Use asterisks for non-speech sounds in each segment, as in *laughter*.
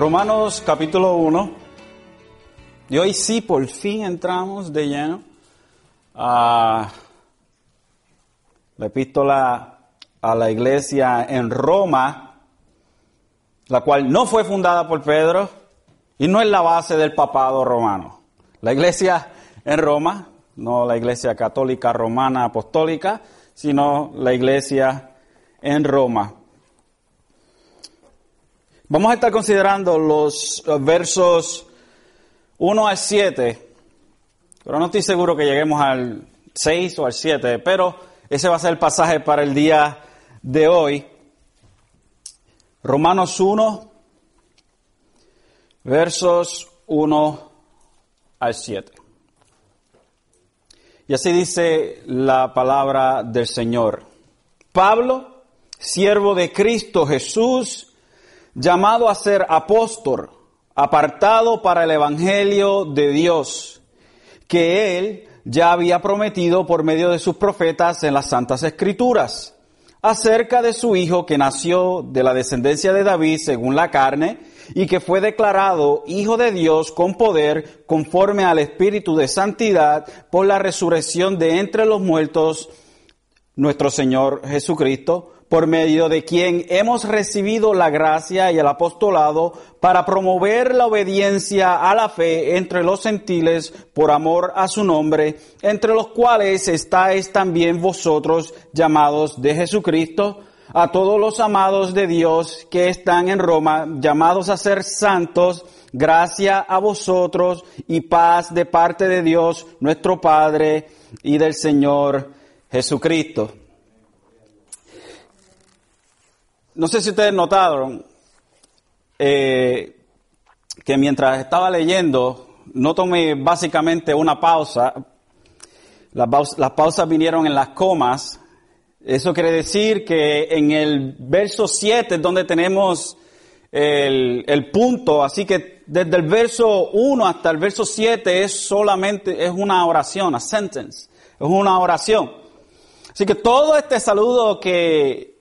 Romanos capítulo 1. Y hoy sí, por fin entramos de lleno a la epístola a la iglesia en Roma, la cual no fue fundada por Pedro y no es la base del papado romano. La iglesia en Roma, no la iglesia católica romana apostólica, sino la iglesia en Roma. Vamos a estar considerando los versos 1 al 7, pero no estoy seguro que lleguemos al 6 o al 7, pero ese va a ser el pasaje para el día de hoy. Romanos 1, versos 1 al 7. Y así dice la palabra del Señor. Pablo, siervo de Cristo Jesús, llamado a ser apóstol, apartado para el Evangelio de Dios, que él ya había prometido por medio de sus profetas en las Santas Escrituras, acerca de su Hijo que nació de la descendencia de David según la carne, y que fue declarado Hijo de Dios con poder, conforme al Espíritu de Santidad, por la resurrección de entre los muertos, nuestro Señor Jesucristo, por medio de quien hemos recibido la gracia y el apostolado para promover la obediencia a la fe entre los gentiles por amor a su nombre, entre los cuales estáis también vosotros llamados de Jesucristo, a todos los amados de Dios que están en Roma, llamados a ser santos, gracia a vosotros y paz de parte de Dios nuestro Padre y del Señor Jesucristo. No sé si ustedes notaron eh, que mientras estaba leyendo, no tomé básicamente una pausa. Las, pausas vinieron en las comas. Eso quiere decir que en el verso 7 es donde tenemos el, el, punto, así que desde el verso 1 hasta el verso 7 es solamente, es una oración, a sentence, es una oración. Así que todo este saludo que,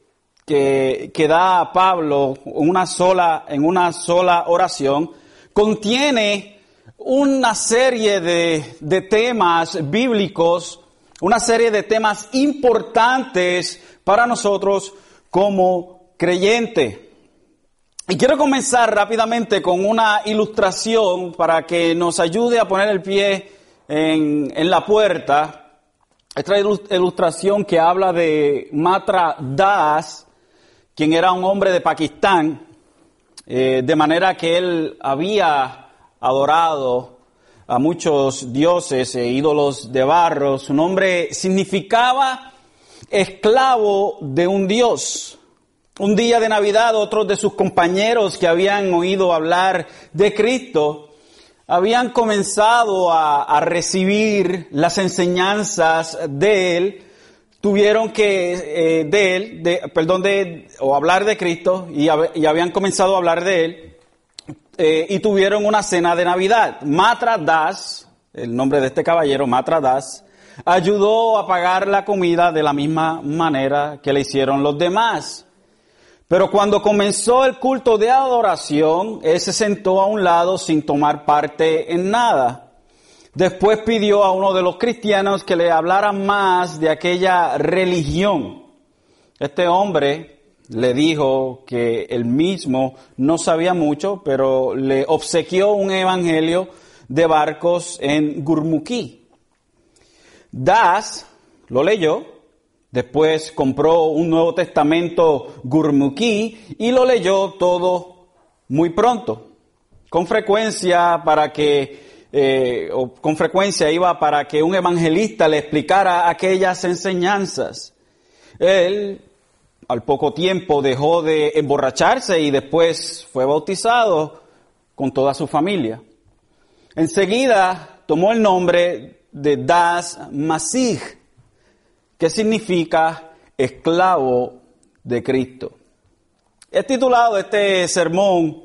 que, da Pablo una sola, en una sola oración, contiene una serie de, de temas bíblicos, una serie de temas importantes para nosotros como creyente. Y quiero comenzar rápidamente con una ilustración para que nos ayude a poner el pie en, en la puerta. Esta ilustración que habla de Matra Das, quien era un hombre de Pakistán, eh, de manera que él había adorado a muchos dioses e ídolos de barro. Su nombre significaba esclavo de un dios. Un día de Navidad, otros de sus compañeros que habían oído hablar de Cristo, habían comenzado a, a recibir las enseñanzas de él, tuvieron que eh, de él, de, perdón, de, o hablar de Cristo y, habían comenzado a hablar de él eh, y tuvieron una cena de Navidad. Matra Das, el nombre de este caballero, Matra Das, ayudó a pagar la comida de la misma manera que le hicieron los demás. Pero cuando comenzó el culto de adoración, él se sentó a un lado sin tomar parte en nada. Después pidió a uno de los cristianos que le hablara más de aquella religión. Este hombre le dijo que él mismo no sabía mucho, pero le obsequió un evangelio de barcos en Gurmukhi. Das lo leyó, después compró un Nuevo Testamento Gurmukhi y lo leyó todo muy pronto, con frecuencia para que eh, o con frecuencia iba para que un evangelista le explicara aquellas enseñanzas. Él al poco tiempo dejó de emborracharse y después fue bautizado con toda su familia. Enseguida tomó el nombre de Das Masih, que significa esclavo de Cristo. He titulado este sermón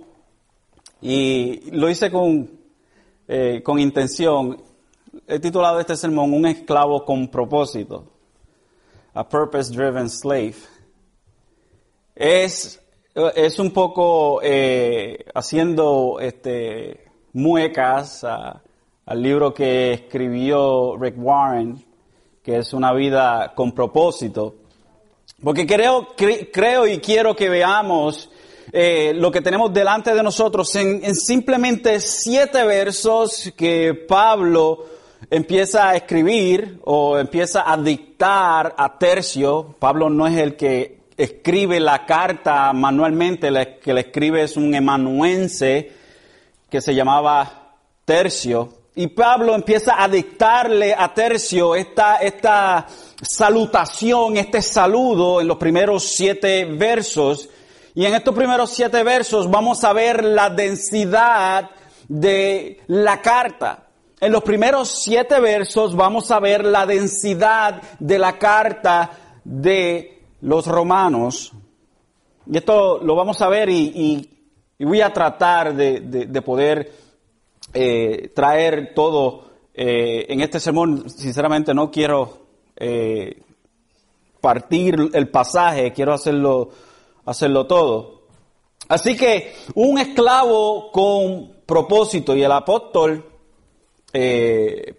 y lo hice con eh, con intención, he titulado este sermón Un esclavo con propósito, a purpose driven slave. Es es un poco eh, haciendo este, muecas al libro que escribió Rick Warren, que es una vida con propósito. Porque creo, creo y quiero que veamos eh, lo que tenemos delante de nosotros en, en simplemente siete versos que Pablo empieza a escribir o empieza a dictar a Tercio. Pablo no es el que escribe la carta manualmente, el que le escribe es un emanuense que se llamaba Tercio. Y Pablo empieza a dictarle a Tercio esta, esta salutación, este saludo en los primeros siete versos. Y en estos primeros siete versos vamos a ver la densidad de la carta. En los primeros siete versos vamos a ver la densidad de la carta de los romanos. Y esto lo vamos a ver y, voy a tratar de, poder eh, traer todo eh, en este sermón. Sinceramente no quiero eh, partir el pasaje, quiero hacerlo, hacerlo todo. Así que un esclavo con propósito y el apóstol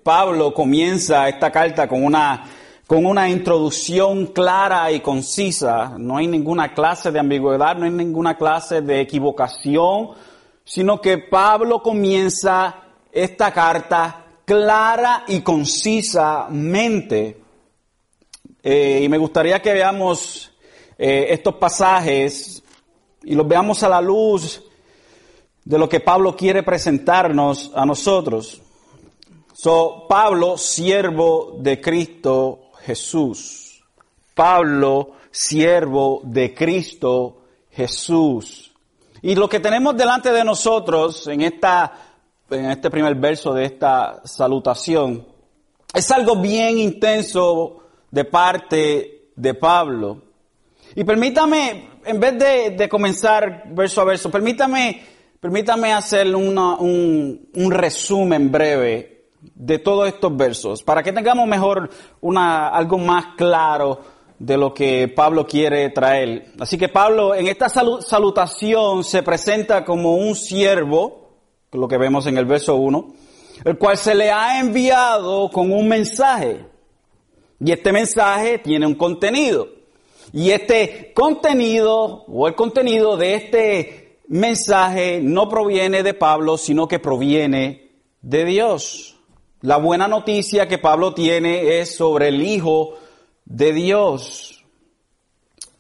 Pablo comienza esta carta con una con una introducción clara y concisa. No hay ninguna clase de ambigüedad, no hay ninguna clase de equivocación, sino que Pablo comienza esta carta clara y concisamente. Eh, y me gustaría que veamos eh, estos pasajes y los veamos a la luz de lo que Pablo quiere presentarnos a nosotros. So, Pablo, siervo de Cristo Jesús. Pablo, siervo de Cristo Jesús. Y lo que tenemos delante de nosotros en, esta, en este primer verso de esta salutación es algo bien intenso de parte de Pablo. Y permítame, en vez de, comenzar verso a verso, permítame, permítame hacer un, un resumen breve de todos estos versos, para que tengamos mejor una, algo más claro de lo que Pablo quiere traer. Así que Pablo en esta salutación se presenta como un siervo, lo que vemos en el verso 1, el cual se le ha enviado con un mensaje. Y este mensaje tiene un contenido. Y este contenido, o el contenido de este mensaje, no proviene de Pablo, sino que proviene de Dios. La buena noticia que Pablo tiene es sobre el Hijo de Dios.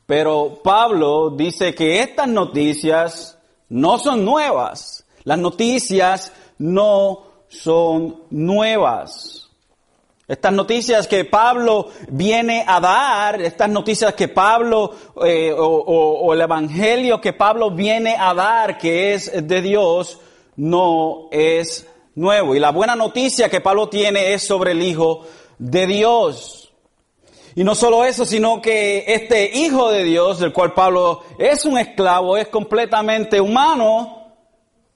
Pero Pablo dice que estas noticias no son nuevas. Las noticias no son nuevas. Estas noticias que Pablo viene a dar, estas noticias que Pablo, eh, o, o el Evangelio que Pablo viene a dar, que es de Dios, no es nuevo. Y la buena noticia que Pablo tiene es sobre el Hijo de Dios. Y no solo eso, sino que este Hijo de Dios, del cual Pablo es un esclavo, es completamente humano,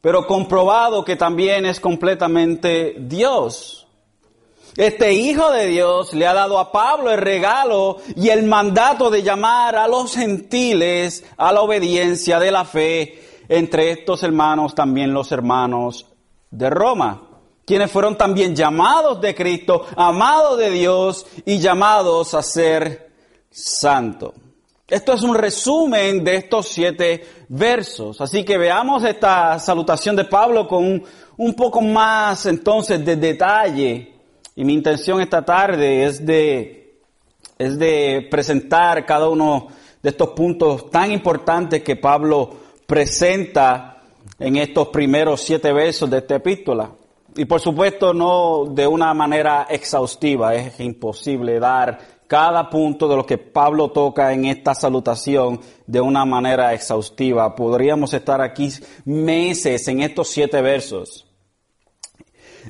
pero comprobado que también es completamente Dios. Este Hijo de Dios le ha dado a Pablo el regalo y el mandato de llamar a los gentiles a la obediencia de la fe. Entre estos hermanos también los hermanos de Roma, quienes fueron también llamados de Cristo, amados de Dios y llamados a ser santo. Esto es un resumen de estos siete versos. Así que veamos esta salutación de Pablo con un, poco más entonces de detalle. Y mi intención esta tarde es de, es de presentar cada uno de estos puntos tan importantes que Pablo presenta en estos primeros siete versos de esta epístola. Y por supuesto no de una manera exhaustiva, es imposible dar cada punto de lo que Pablo toca en esta salutación de una manera exhaustiva. Podríamos estar aquí meses en estos siete versos.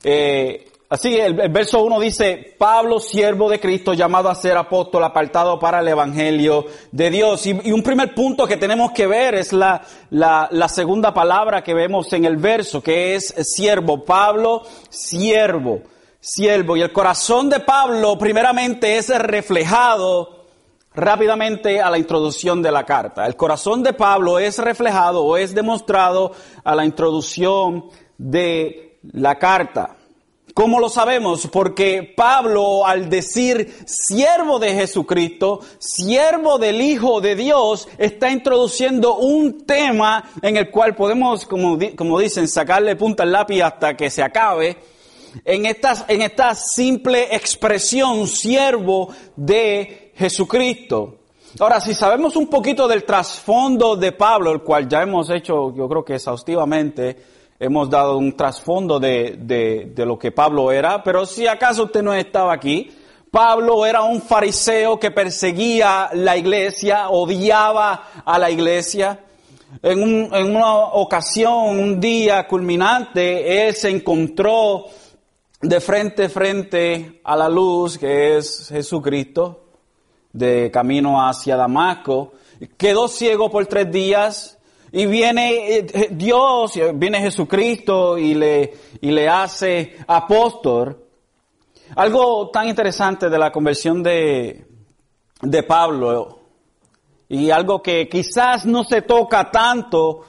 Eh, Así, el, verso 1 dice, Pablo, siervo de Cristo, llamado a ser apóstol, apartado para el Evangelio de Dios. Y, un primer punto que tenemos que ver es la, la, la, segunda palabra que vemos en el verso, que es siervo. Pablo, siervo, siervo. Y el corazón de Pablo primeramente es reflejado, rápidamente a la introducción de la carta. El corazón de Pablo es reflejado o es demostrado a la introducción de la carta. ¿Cómo lo sabemos? Porque Pablo al decir siervo de Jesucristo, siervo del Hijo de Dios, está introduciendo un tema en el cual podemos, como, como dicen, sacarle punta al lápiz hasta que se acabe. En esta, en esta simple expresión, siervo de Jesucristo. Ahora, si sabemos un poquito del trasfondo de Pablo, el cual ya hemos hecho, yo creo que exhaustivamente, hemos dado un trasfondo de, de, de, lo que Pablo era, pero si acaso usted no estaba aquí, Pablo era un fariseo que perseguía la iglesia, odiaba a la iglesia. En, un, en una ocasión, un día culminante, él se encontró de frente a frente a la luz que es Jesucristo, de camino hacia Damasco. Quedó ciego por tres días y viene eh, eh, Dios, viene Jesucristo y le, y le hace apóstol. Algo tan interesante de la conversión de, de Pablo y algo que quizás no se toca tanto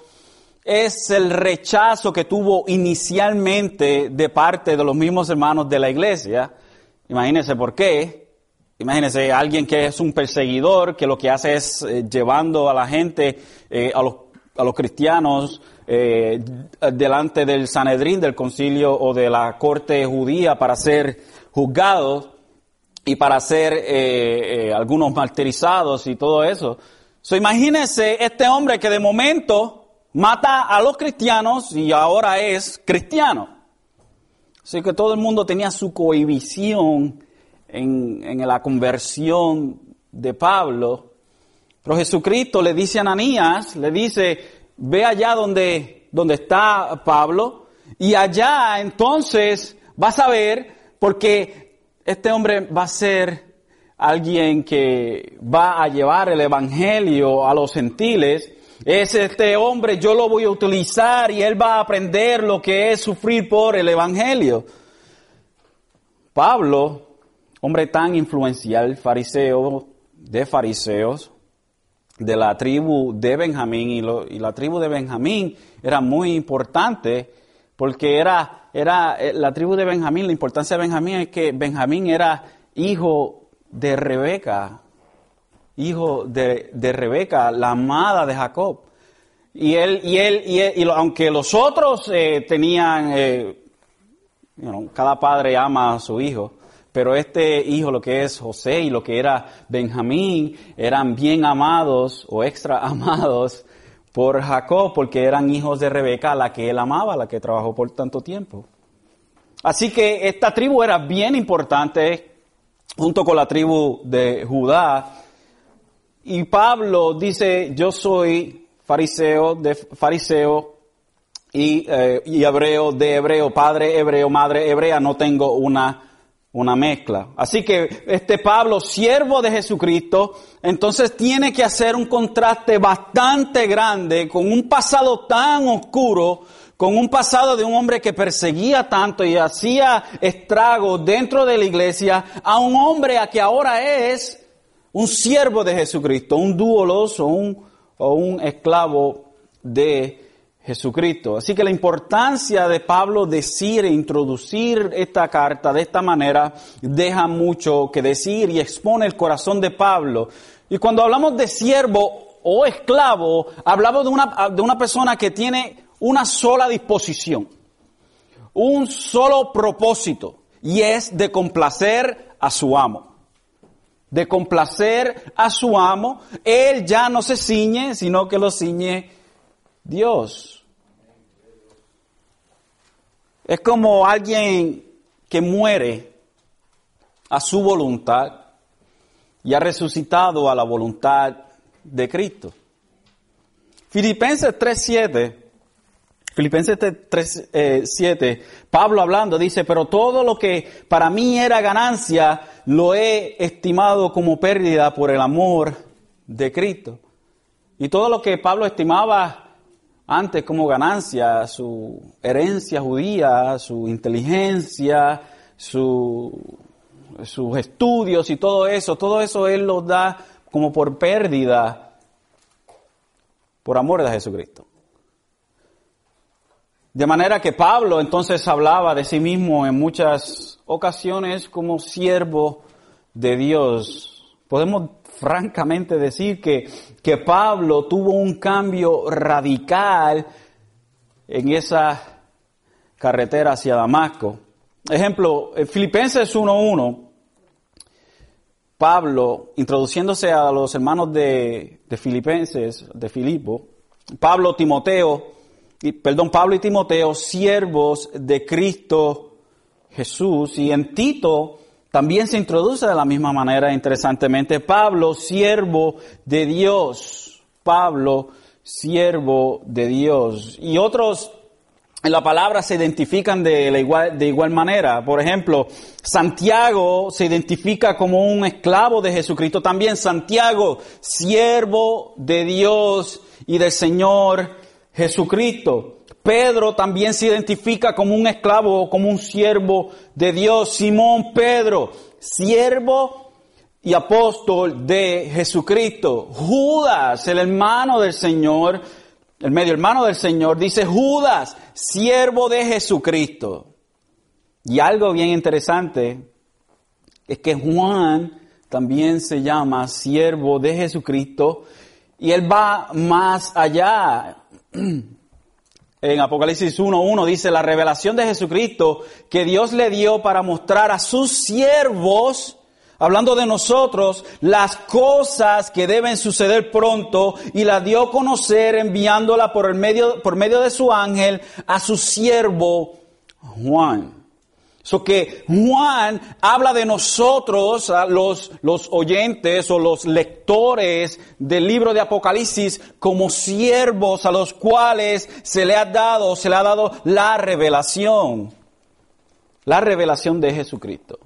es el rechazo que tuvo inicialmente de parte de los mismos hermanos de la iglesia. Imagínense por qué. Imagínense alguien que es un perseguidor, que lo que hace es eh, llevando a la gente, a los a los cristianos eh, delante del Sanedrín, del concilio o de la corte judía para ser juzgados y para ser eh, eh, algunos martirizados y todo eso. So, imagínense este hombre que de momento mata a los cristianos y ahora es cristiano. Así que todo el mundo tenía su cohibición en, en la conversión de Pablo. Pero Jesucristo le dice a Ananías, le dice, ve allá donde, donde está Pablo y allá entonces vas a ver porque este hombre va a ser alguien que va a llevar el evangelio a los gentiles. Es este hombre, yo lo voy a utilizar y él va a aprender lo que es sufrir por el evangelio. Pablo, hombre tan influencial, fariseo, de fariseos, de la tribu de Benjamín y, la tribu de Benjamín era muy importante porque era, era eh, la tribu de Benjamín, la importancia de Benjamín es que Benjamín era hijo de Rebeca, hijo de, Rebeca, la amada de Jacob. Y él, y él, y, aunque los otros eh, tenían, eh, cada padre ama a su hijo, pero este hijo, lo que es José y lo que era Benjamín, eran bien amados o extra *laughs* amados por Jacob, porque eran hijos de Rebeca, la que él amaba, la que trabajó por tanto tiempo. Así que esta tribu era bien importante, junto con la tribu de Judá. Y Pablo dice, yo soy fariseo de fariseo y, eh, y hebreo de hebreo, padre hebreo, madre hebrea, no tengo una una mezcla. Así que este Pablo, siervo de Jesucristo, entonces tiene que hacer un contraste bastante grande con un pasado tan oscuro, con un pasado de un hombre que perseguía tanto y hacía estragos dentro de la iglesia, a un hombre a que ahora es un siervo de Jesucristo, un dúolos o un, o un esclavo de Jesucristo. Así que la importancia de Pablo decir e introducir esta carta de esta manera deja mucho que decir y expone el corazón de Pablo. Y cuando hablamos de siervo o esclavo, hablamos de una, de una persona que tiene una sola disposición, un solo propósito, y es de complacer a su amo de complacer a su amo, él ya no se ciñe, sino que lo ciñe Dios. Es como alguien que muere a su voluntad y ha resucitado a la voluntad de Cristo. Filipenses 3.7, Filipenses 3.7, Pablo hablando dice, pero todo lo que para mí era ganancia, lo he estimado como pérdida por el amor de Cristo. Y todo lo que Pablo estimaba antes como ganancia su herencia judía, su inteligencia, su, sus estudios y todo eso, todo eso él lo da como por pérdida por amor de Jesucristo. De manera que Pablo entonces hablaba de sí mismo en muchas ocasiones como siervo de Dios. Podemos francamente decir que, que Pablo tuvo un cambio radical en esa carretera hacia Damasco. Ejemplo, Filipenses 1.1, Pablo, introduciéndose a los hermanos de, de Filipenses, de Filipo, Pablo, Timoteo, perdón, Pablo y Timoteo, siervos de Cristo Jesús. Y en Tito también se introduce de la misma manera, interesantemente, Pablo, siervo de Dios. Pablo, siervo de Dios. Y otros en la palabra se identifican de, igual, de igual manera. Por ejemplo, Santiago se identifica como un esclavo de Jesucristo. También Santiago, siervo de Dios y del Señor Jesucristo. Pedro también se identifica como un esclavo o como un siervo de Dios. Simón Pedro, siervo y apóstol de Jesucristo. Judas, el hermano del Señor, el medio hermano del Señor, dice Judas, siervo de Jesucristo. Y algo bien interesante es que Juan también se llama siervo de Jesucristo y él va más allá. *clears throat* En Apocalipsis 1.1 dice la revelación de Jesucristo que Dios le dio para mostrar a sus siervos, hablando de nosotros, las cosas que deben suceder pronto y la dio a conocer enviándola por, el medio, por medio de su ángel a su siervo Juan. So que Juan habla de nosotros, los, los oyentes o los lectores del libro de Apocalipsis, como siervos a los cuales se le ha dado, se le ha dado la revelación. La revelación de Jesucristo.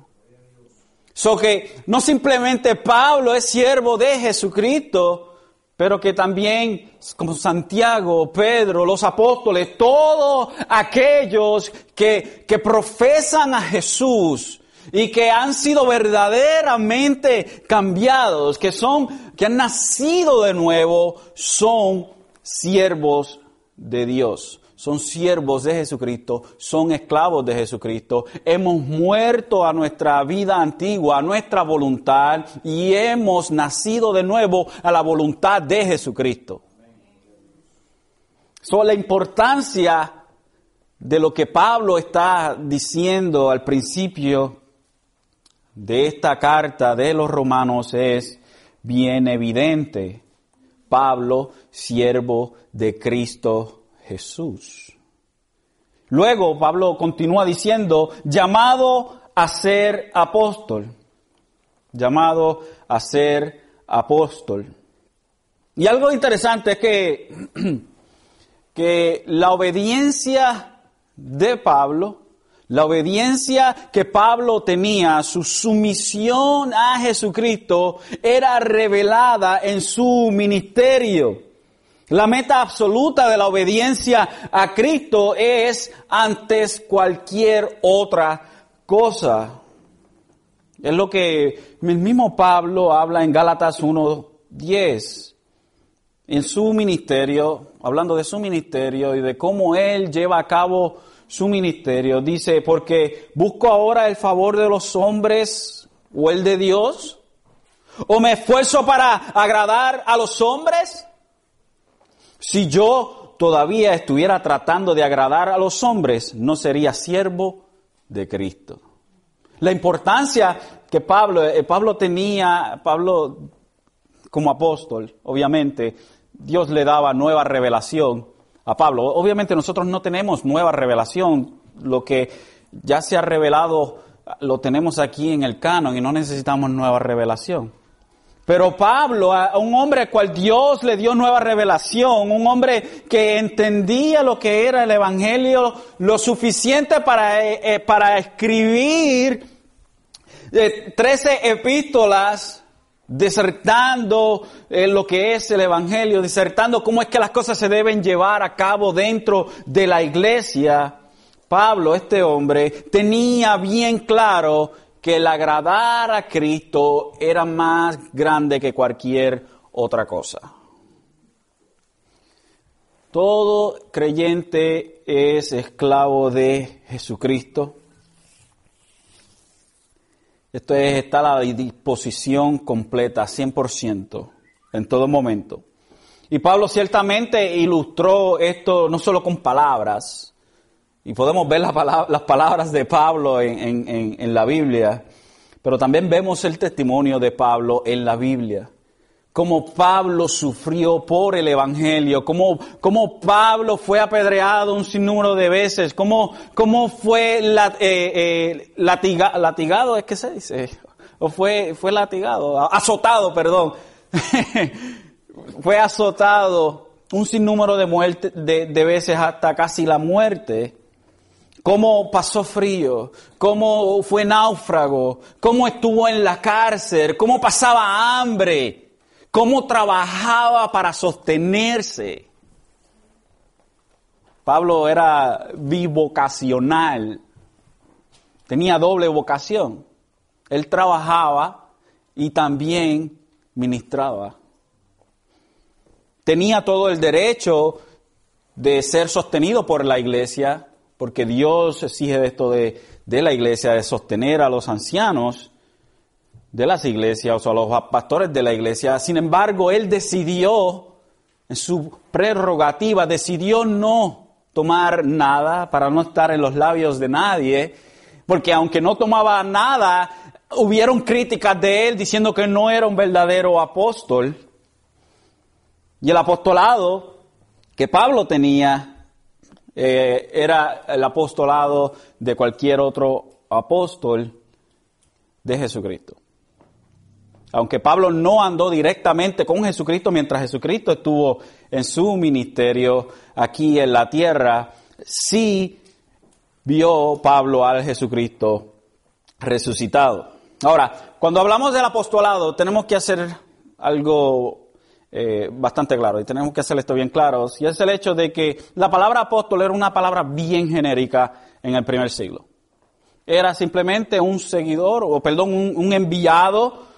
So que no simplemente Pablo es siervo de Jesucristo, pero que también, como Santiago, Pedro, los apóstoles, todos aquellos que, que profesan a Jesús y que han sido verdaderamente cambiados, que son, que han nacido de nuevo, son siervos de Dios son siervos de Jesucristo, son esclavos de Jesucristo. Hemos muerto a nuestra vida antigua, a nuestra voluntad y hemos nacido de nuevo a la voluntad de Jesucristo. So, la importancia de lo que Pablo está diciendo al principio de esta carta de los romanos es bien evidente. Pablo, siervo de Cristo Jesús. Luego Pablo continúa diciendo, llamado a ser apóstol, llamado a ser apóstol. Y algo interesante es que, *clears throat* que la obediencia de Pablo, la obediencia que Pablo tenía, su sumisión a Jesucristo, era revelada en su ministerio. La meta absoluta de la obediencia a Cristo es antes cualquier otra cosa. Es lo que el mismo Pablo habla en Gálatas 1.10. En su ministerio, hablando de su ministerio y de cómo él lleva a cabo su ministerio, dice, porque busco ahora el favor de los hombres o el de Dios, o me esfuerzo para agradar a los hombres. Si yo todavía estuviera tratando de agradar a los hombres, no sería siervo de Cristo. La importancia que Pablo, eh, Pablo tenía, Pablo como apóstol, obviamente, Dios le daba nueva revelación a Pablo. Obviamente nosotros no tenemos nueva revelación, lo que ya se ha revelado lo tenemos aquí en el canon y no necesitamos nueva revelación. Pero Pablo, un hombre al cual Dios le dio nueva revelación, un hombre que entendía lo que era el Evangelio, lo suficiente para, eh, eh, para escribir eh, trece epístolas disertando lo que es el Evangelio, disertando cómo es que las cosas se deben llevar a cabo dentro de la iglesia. Pablo, este hombre, tenía bien claro que el agradar a Cristo era más grande que cualquier otra cosa. Todo creyente es esclavo de Jesucristo. Esto es, está a la disposición completa, 100%, en todo momento. Y Pablo ciertamente ilustró esto no solo con palabras, y podemos ver las palabras de Pablo en, la Biblia, pero también vemos el testimonio de Pablo en la Biblia. Cómo Pablo sufrió por el Evangelio, cómo, cómo Pablo fue apedreado un sinnúmero de veces, cómo, cómo fue eh, eh, latigado, es que se dice, o fue, fue latigado, azotado, perdón, *laughs* fue azotado un sinnúmero de, muerte, de, de veces hasta casi la muerte cómo pasó frío, cómo fue náufrago, cómo estuvo en la cárcel, cómo pasaba hambre cómo trabajaba para sostenerse. Pablo era bivocacional, tenía doble vocación. Él trabajaba y también ministraba. Tenía todo el derecho de ser sostenido por la iglesia, porque Dios exige esto de, de la iglesia, de sostener a los ancianos de las iglesias o a los pastores de la iglesia. Sin embargo, él decidió, en su prerrogativa, decidió no tomar nada para no estar en los labios de nadie, porque aunque no tomaba nada, hubieron críticas de él diciendo que no era un verdadero apóstol. Y el apostolado que Pablo tenía eh, era el apostolado de cualquier otro apóstol de Jesucristo. Aunque Pablo no andó directamente con Jesucristo mientras Jesucristo estuvo en su ministerio aquí en la tierra, sí vio Pablo al Jesucristo resucitado. Ahora, cuando hablamos del apostolado, tenemos que hacer algo eh, bastante claro y tenemos que hacer esto bien claro, y es el hecho de que la palabra apóstol era una palabra bien genérica en el primer siglo. Era simplemente un seguidor, o perdón, un enviado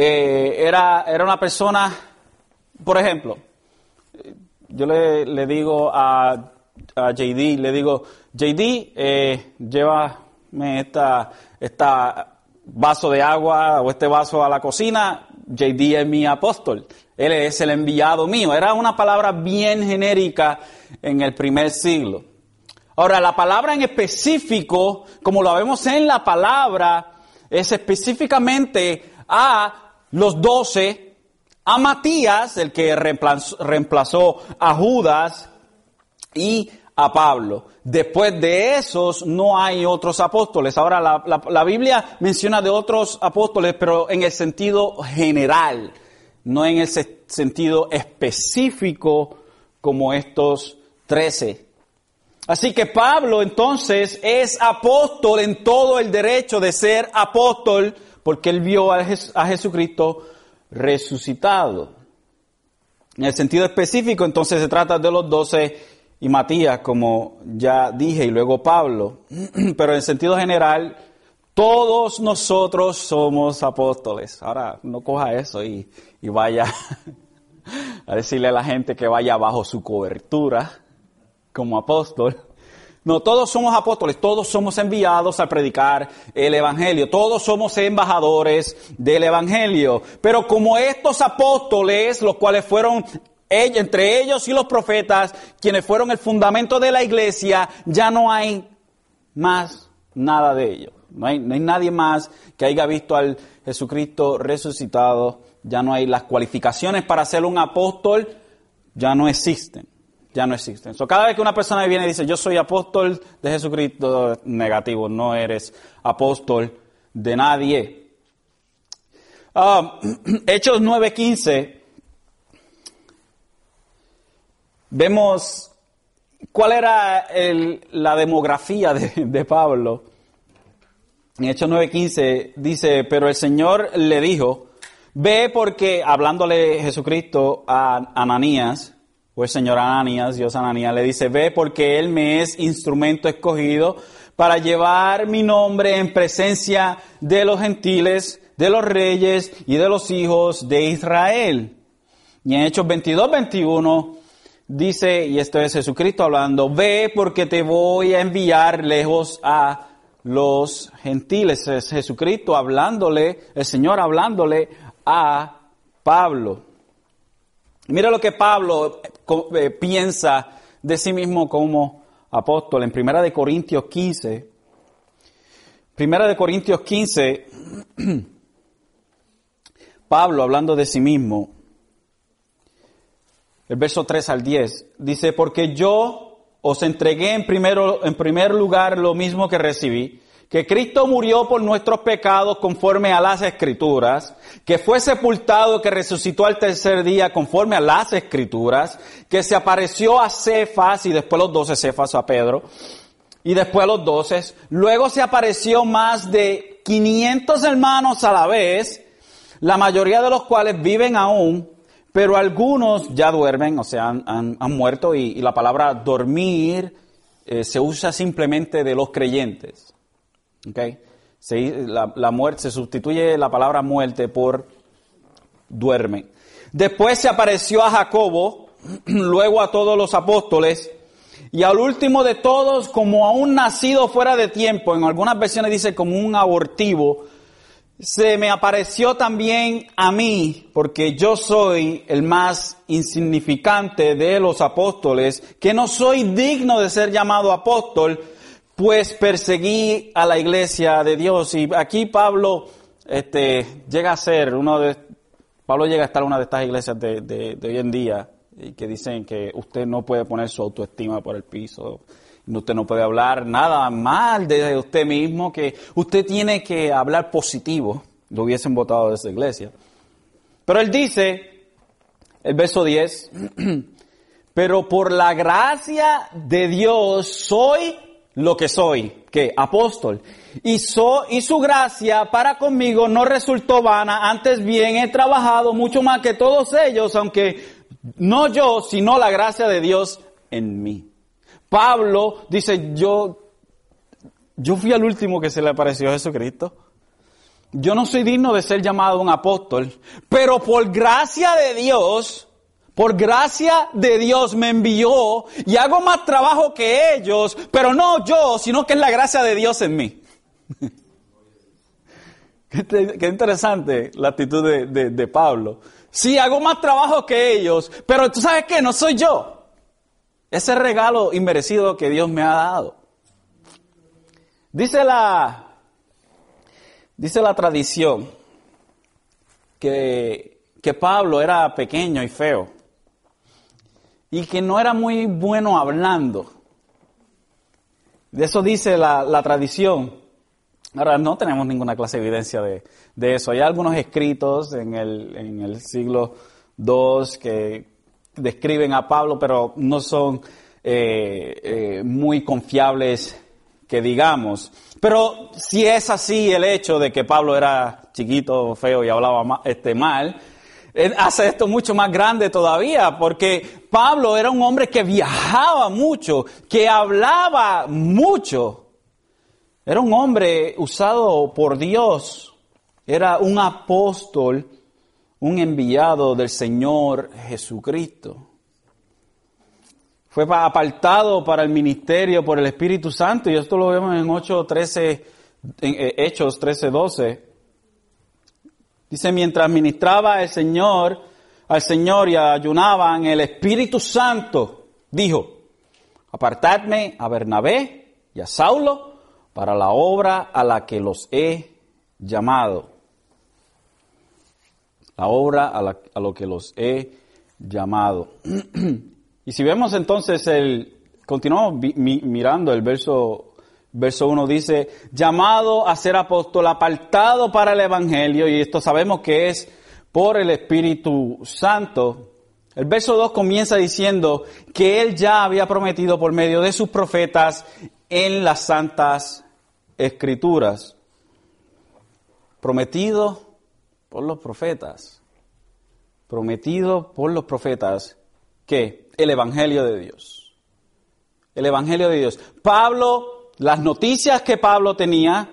eh, era, era una persona, por ejemplo, yo le, le digo a, a, JD, le digo, JD, eh, llévame esta, esta vaso de agua o este vaso a la cocina, JD es mi apóstol, él es el enviado mío. Era una palabra bien genérica en el primer siglo. Ahora, la palabra en específico, como lo vemos en la palabra, es específicamente a los doce, a Matías, el que reemplazó, a Judas, y a Pablo. Después de esos no hay otros apóstoles. Ahora la, Biblia menciona de otros apóstoles, pero en el sentido general, no en el sentido específico como estos trece. Así que Pablo entonces es apóstol en todo el derecho de ser apóstol porque él vio a, Jesucristo resucitado. En el sentido específico, entonces se trata de los doce y Matías, como ya dije, y luego Pablo. *clears throat* Pero en sentido general, todos nosotros somos apóstoles. Ahora, no coja eso y, y vaya a decirle a la gente que vaya bajo su cobertura como apóstol. No, todos somos apóstoles, todos somos enviados a predicar el Evangelio, todos somos embajadores del Evangelio. Pero como estos apóstoles, los cuales fueron entre ellos y los profetas, quienes fueron el fundamento de la iglesia, ya no hay más nada de ellos. No hay, no hay nadie más que haya visto al Jesucristo resucitado. Ya no hay las cualificaciones para ser un apóstol, ya no existen ya no existen. cada vez que una persona viene y dice, yo soy apóstol de Jesucristo, negativo, no eres apóstol de nadie. Ah, *clears throat* Hechos 9:15, vemos cuál era la demografía de, de Pablo. En Hechos 9:15 dice, pero el Señor le dijo, ve porque, hablándole Jesucristo a Ananías, pues señor Ananías, Dios Ananías le dice, ve porque Él me es instrumento escogido para llevar mi nombre en presencia de los gentiles, de los reyes y de los hijos de Israel. Y en Hechos 22, 21 dice, y esto es Jesucristo hablando, ve porque te voy a enviar lejos a los gentiles. Es Jesucristo hablándole, el Señor hablándole a Pablo. Mira lo que Pablo eh, piensa de sí mismo como apóstol en Primera de Corintios 15. Primera de Corintios 15, *clears throat* Pablo hablando de sí mismo, el verso 3 al 10, dice, porque yo os entregué en, primero, en primer lugar lo mismo que recibí, que Cristo murió por nuestros pecados conforme a las escrituras, que fue sepultado, que resucitó al tercer día conforme a las escrituras, que se apareció a Cefas y después los doce Cefas a Pedro, y después los doce, luego se apareció más de 500 hermanos a la vez, la mayoría de los cuales viven aún, pero algunos ya duermen, o sea, han, muerto y, la palabra dormir eh, se usa simplemente de los creyentes. Okay. la, muerte se sustituye la palabra muerte por duerme. Después se apareció a Jacobo, *clears throat* luego a todos los apóstoles, y al último de todos, como a un nacido fuera de tiempo, en algunas versiones dice como un abortivo, se me apareció también a mí, porque yo soy el más insignificante de los apóstoles, que no soy digno de ser llamado apóstol, pues perseguí a la iglesia de Dios. Y aquí Pablo este, llega a ser uno de, Pablo llega a estar una de estas iglesias de, de, hoy en día y que dicen que usted no puede poner su autoestima por el piso, usted no puede hablar nada mal de usted mismo, que usted tiene que hablar positivo. Lo hubiesen votado de esa iglesia. Pero él dice, el verso 10, *clears throat* pero por la gracia de Dios soy lo que soy, que apóstol. Y, y su gracia para conmigo no resultó vana, antes bien he trabajado mucho más que todos ellos, aunque no yo, sino la gracia de Dios en mí. Pablo dice, yo, yo fui el último que se le apareció a Jesucristo. Yo no soy digno de ser llamado un apóstol, pero por gracia de Dios, por gracia de Dios me envió y hago más trabajo que ellos, pero no yo, sino que es la gracia de Dios en mí. *laughs* Qué interesante la actitud de, Pablo. Sí, hago más trabajo que ellos, pero tú sabes qué, no soy yo. Ese regalo inmerecido que Dios me ha dado. Dice la, dice la tradición que, que Pablo era pequeño y feo y que no era muy bueno hablando. De eso dice la, tradición. Ahora, no tenemos ninguna clase de evidencia de, eso. Hay algunos escritos en el, en el siglo II que describen a Pablo, pero no son eh, eh, muy confiables que digamos. Pero si es así el hecho de que Pablo era chiquito, feo y hablaba este, mal, hace esto mucho más grande todavía, porque Pablo era un hombre que viajaba mucho, que hablaba mucho. Era un hombre usado por Dios. Era un apóstol, un enviado del Señor Jesucristo. Fue apartado para el ministerio por el Espíritu Santo, y esto lo vemos en 8, 13, en eh, Hechos 13, 12. Dice, mientras ministraba el Señor, al Señor y ayunaban, el Espíritu Santo dijo, apartadme a Bernabé y a Saulo para la obra a la que los he llamado. La obra a, a lo que los he llamado. *clears throat* y si vemos entonces el, continuamos mirando el verso Verso 1 dice, llamado a ser apóstol, apartado para el Evangelio, y esto sabemos que es por el Espíritu Santo. El verso 2 comienza diciendo que él ya había prometido por medio de sus profetas en las santas escrituras. Prometido por los profetas. Prometido por los profetas que el Evangelio de Dios. El Evangelio de Dios. Pablo las noticias que Pablo tenía,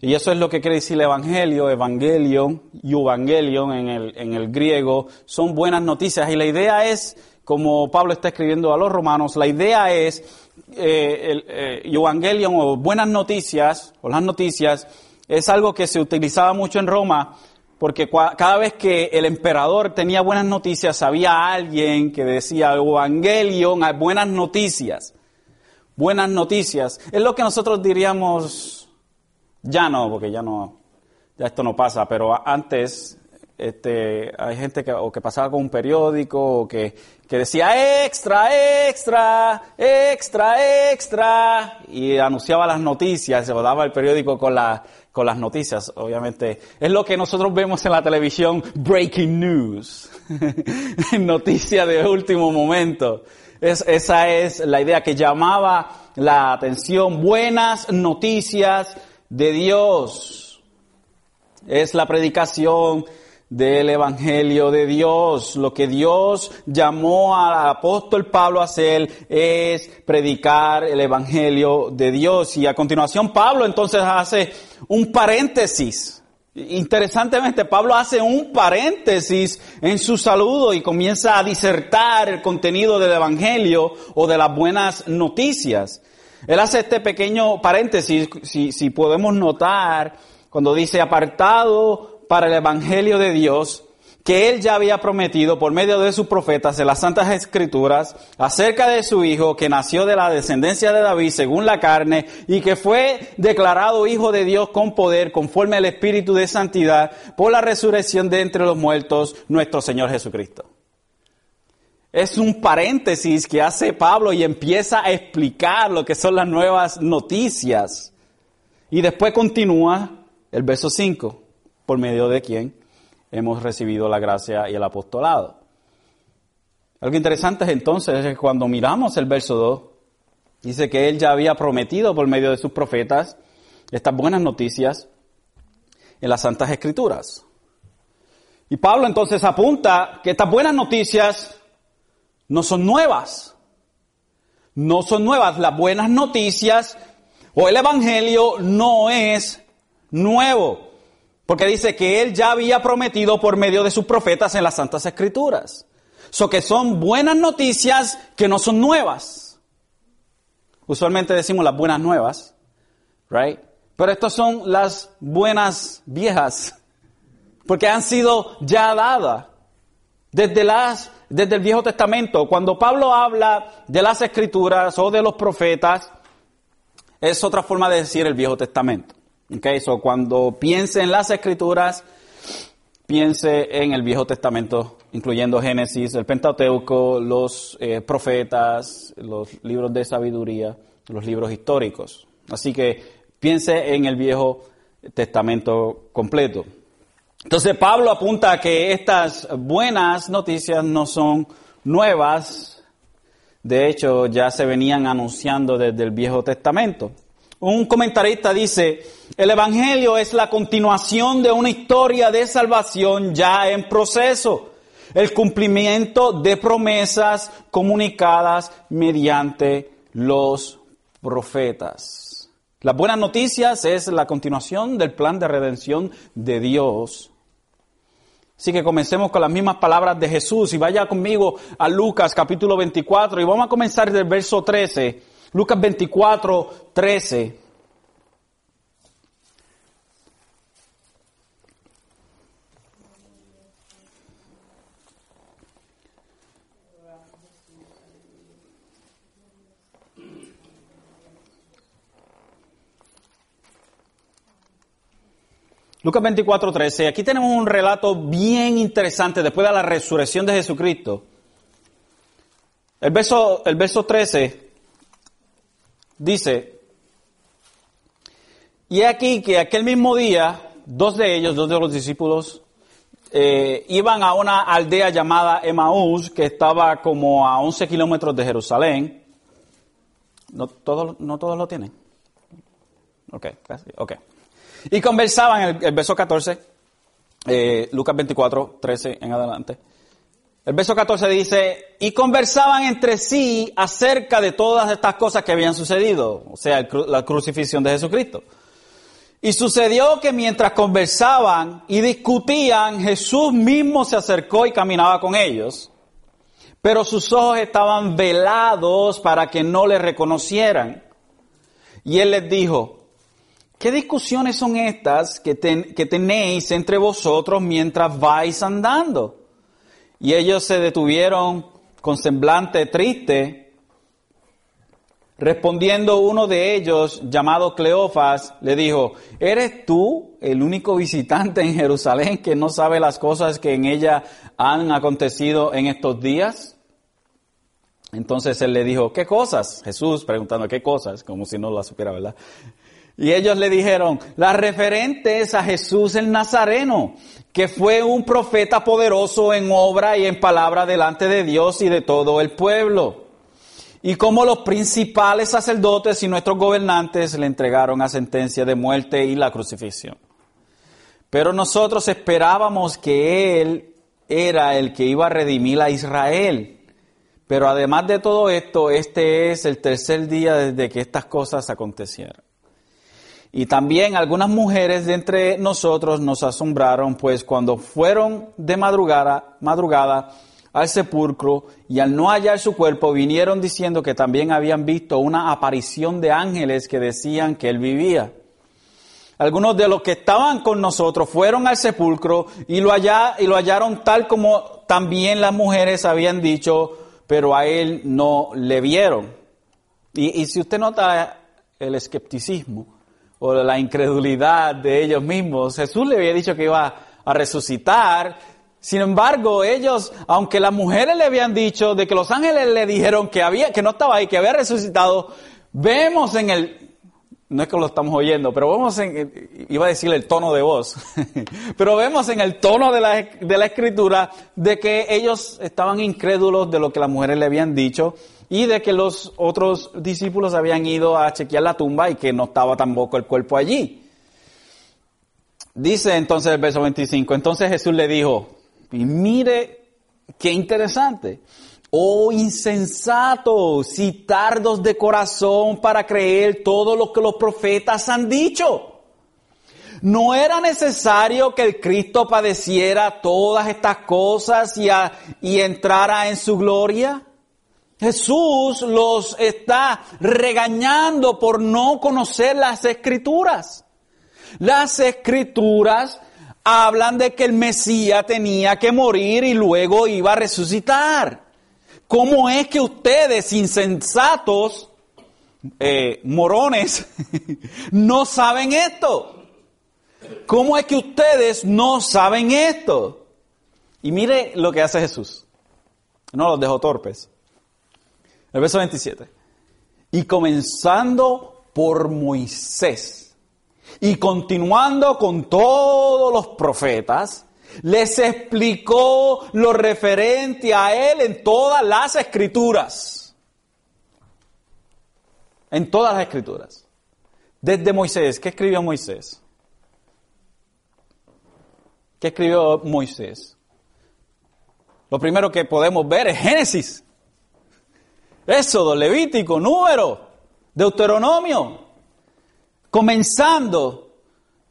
y eso es lo que quiere decir el Evangelio, Evangelion y Evangelion en el, en el griego, son buenas noticias. Y la idea es, como Pablo está escribiendo a los romanos, la idea es, eh, el, eh, Evangelion o buenas noticias, o las noticias, es algo que se utilizaba mucho en Roma, porque cada vez que el emperador tenía buenas noticias, había alguien que decía Evangelion, buenas noticias. Buenas noticias. Es lo que nosotros diríamos ya no, porque ya no, ya esto no pasa, pero antes este, hay gente que, o que pasaba con un periódico o que, que decía extra, extra, extra, extra y anunciaba las noticias, se daba el periódico con, la, con las noticias, obviamente. Es lo que nosotros vemos en la televisión, breaking news, *laughs* noticia de último momento. Es, esa es la idea que llamaba la atención, buenas noticias de Dios. Es la predicación del Evangelio de Dios. Lo que Dios llamó al apóstol Pablo a hacer es predicar el Evangelio de Dios. Y a continuación Pablo entonces hace un paréntesis. Interesantemente, Pablo hace un paréntesis en su saludo y comienza a disertar el contenido del Evangelio o de las buenas noticias. Él hace este pequeño paréntesis, si, si podemos notar, cuando dice apartado para el Evangelio de Dios, que él ya había prometido por medio de sus profetas en las Santas Escrituras acerca de su Hijo que nació de la descendencia de David según la carne y que fue declarado Hijo de Dios con poder conforme al Espíritu de Santidad por la resurrección de entre los muertos, nuestro Señor Jesucristo. Es un paréntesis que hace Pablo y empieza a explicar lo que son las nuevas noticias. Y después continúa el verso 5, por medio de quien hemos recibido la gracia y el apostolado. Algo interesante es entonces es cuando miramos el verso 2, dice que él ya había prometido por medio de sus profetas estas buenas noticias en las Santas Escrituras. Y Pablo entonces apunta que estas buenas noticias no son nuevas. No son nuevas. Las buenas noticias o el Evangelio no es nuevo. Porque dice que Él ya había prometido por medio de sus profetas en las Santas Escrituras. So que son buenas noticias que no son nuevas. Usualmente decimos las buenas nuevas, right? Pero estas son las buenas viejas. Porque han sido ya dadas. Desde, las, desde el Viejo Testamento, cuando Pablo habla de las escrituras o de los profetas, es otra forma de decir el Viejo Testamento. Okay, so cuando piense en las escrituras, piense en el Viejo Testamento, incluyendo Génesis, el Pentateuco, los eh, profetas, los libros de sabiduría, los libros históricos. Así que piense en el Viejo Testamento completo. Entonces Pablo apunta que estas buenas noticias no son nuevas, de hecho ya se venían anunciando desde el Viejo Testamento. Un comentarista dice, el Evangelio es la continuación de una historia de salvación ya en proceso, el cumplimiento de promesas comunicadas mediante los profetas. Las buenas noticias es la continuación del plan de redención de Dios. Así que comencemos con las mismas palabras de Jesús y vaya conmigo a Lucas capítulo 24 y vamos a comenzar del verso 13. Lucas 24, 13. Lucas 24, 13. Aquí tenemos un relato bien interesante después de la resurrección de Jesucristo. El verso, el verso 13 dice, y aquí que aquel mismo día, dos de ellos, dos de los discípulos, eh, iban a una aldea llamada Emaús, que estaba como a 11 kilómetros de Jerusalén. ¿No todos, no todos lo tienen? Ok, ok. Y conversaban, el, el verso 14, eh, Lucas 24, 13 en adelante. El verso 14 dice, y conversaban entre sí acerca de todas estas cosas que habían sucedido, o sea, la crucifixión de Jesucristo. Y sucedió que mientras conversaban y discutían, Jesús mismo se acercó y caminaba con ellos, pero sus ojos estaban velados para que no le reconocieran. Y él les dijo, ¿qué discusiones son estas que, que tenéis entre vosotros mientras vais andando? Y ellos se detuvieron con semblante triste Respondiendo uno de ellos, llamado Cleofas, le dijo, ¿eres tú el único visitante en Jerusalén que no sabe las cosas que en ella han acontecido en estos días? Entonces él le dijo, ¿qué cosas? Jesús preguntando, ¿qué cosas? Como si no las supiera, ¿verdad? Y ellos le dijeron, las referentes a Jesús el Nazareno, que fue un profeta poderoso en obra y en palabra delante de Dios y de todo el pueblo y como los principales sacerdotes y nuestros gobernantes le entregaron a sentencia de muerte y la crucifixión. Pero nosotros esperábamos que Él era el que iba a redimir a Israel. Pero además de todo esto, este es el tercer día desde que estas cosas acontecieron. Y también algunas mujeres de entre nosotros nos asombraron, pues cuando fueron de madrugada, madrugada al sepulcro y al no hallar su cuerpo vinieron diciendo que también habían visto una aparición de ángeles que decían que él vivía. Algunos de los que estaban con nosotros fueron al sepulcro y lo, y lo hallaron tal como también las mujeres habían dicho, pero a él no le vieron. Y, y si usted nota el escepticismo o la incredulidad de ellos mismos, Jesús le había dicho que iba a resucitar, sin embargo, ellos, aunque las mujeres le habían dicho de que los ángeles le dijeron que había, que no estaba ahí, que había resucitado, vemos en el, no es que lo estamos oyendo, pero vemos en, iba a decir el tono de voz, *laughs* pero vemos en el tono de la, de la escritura de que ellos estaban incrédulos de lo que las mujeres le habían dicho y de que los otros discípulos habían ido a chequear la tumba y que no estaba tampoco el cuerpo allí. Dice entonces el verso 25, entonces Jesús le dijo, y mire qué interesante. Oh insensatos y tardos de corazón para creer todo lo que los profetas han dicho. No era necesario que el Cristo padeciera todas estas cosas y, y entrara en su gloria. Jesús los está regañando por no conocer las escrituras. Las escrituras hablan de que el Mesías tenía que morir y luego iba a resucitar. ¿Cómo es que ustedes, insensatos, eh, morones, *laughs* no saben esto? ¿Cómo es que ustedes no saben esto? Y mire lo que hace Jesús. No los dejó torpes. El verso 27. Y comenzando por Moisés y continuando con todos los profetas, les explicó lo referente a él en todas las escrituras. En todas las escrituras. Desde Moisés, ¿qué escribió Moisés? ¿Qué escribió Moisés? Lo primero que podemos ver es Génesis. Éxodo, Levítico, Número, Deuteronomio, comenzando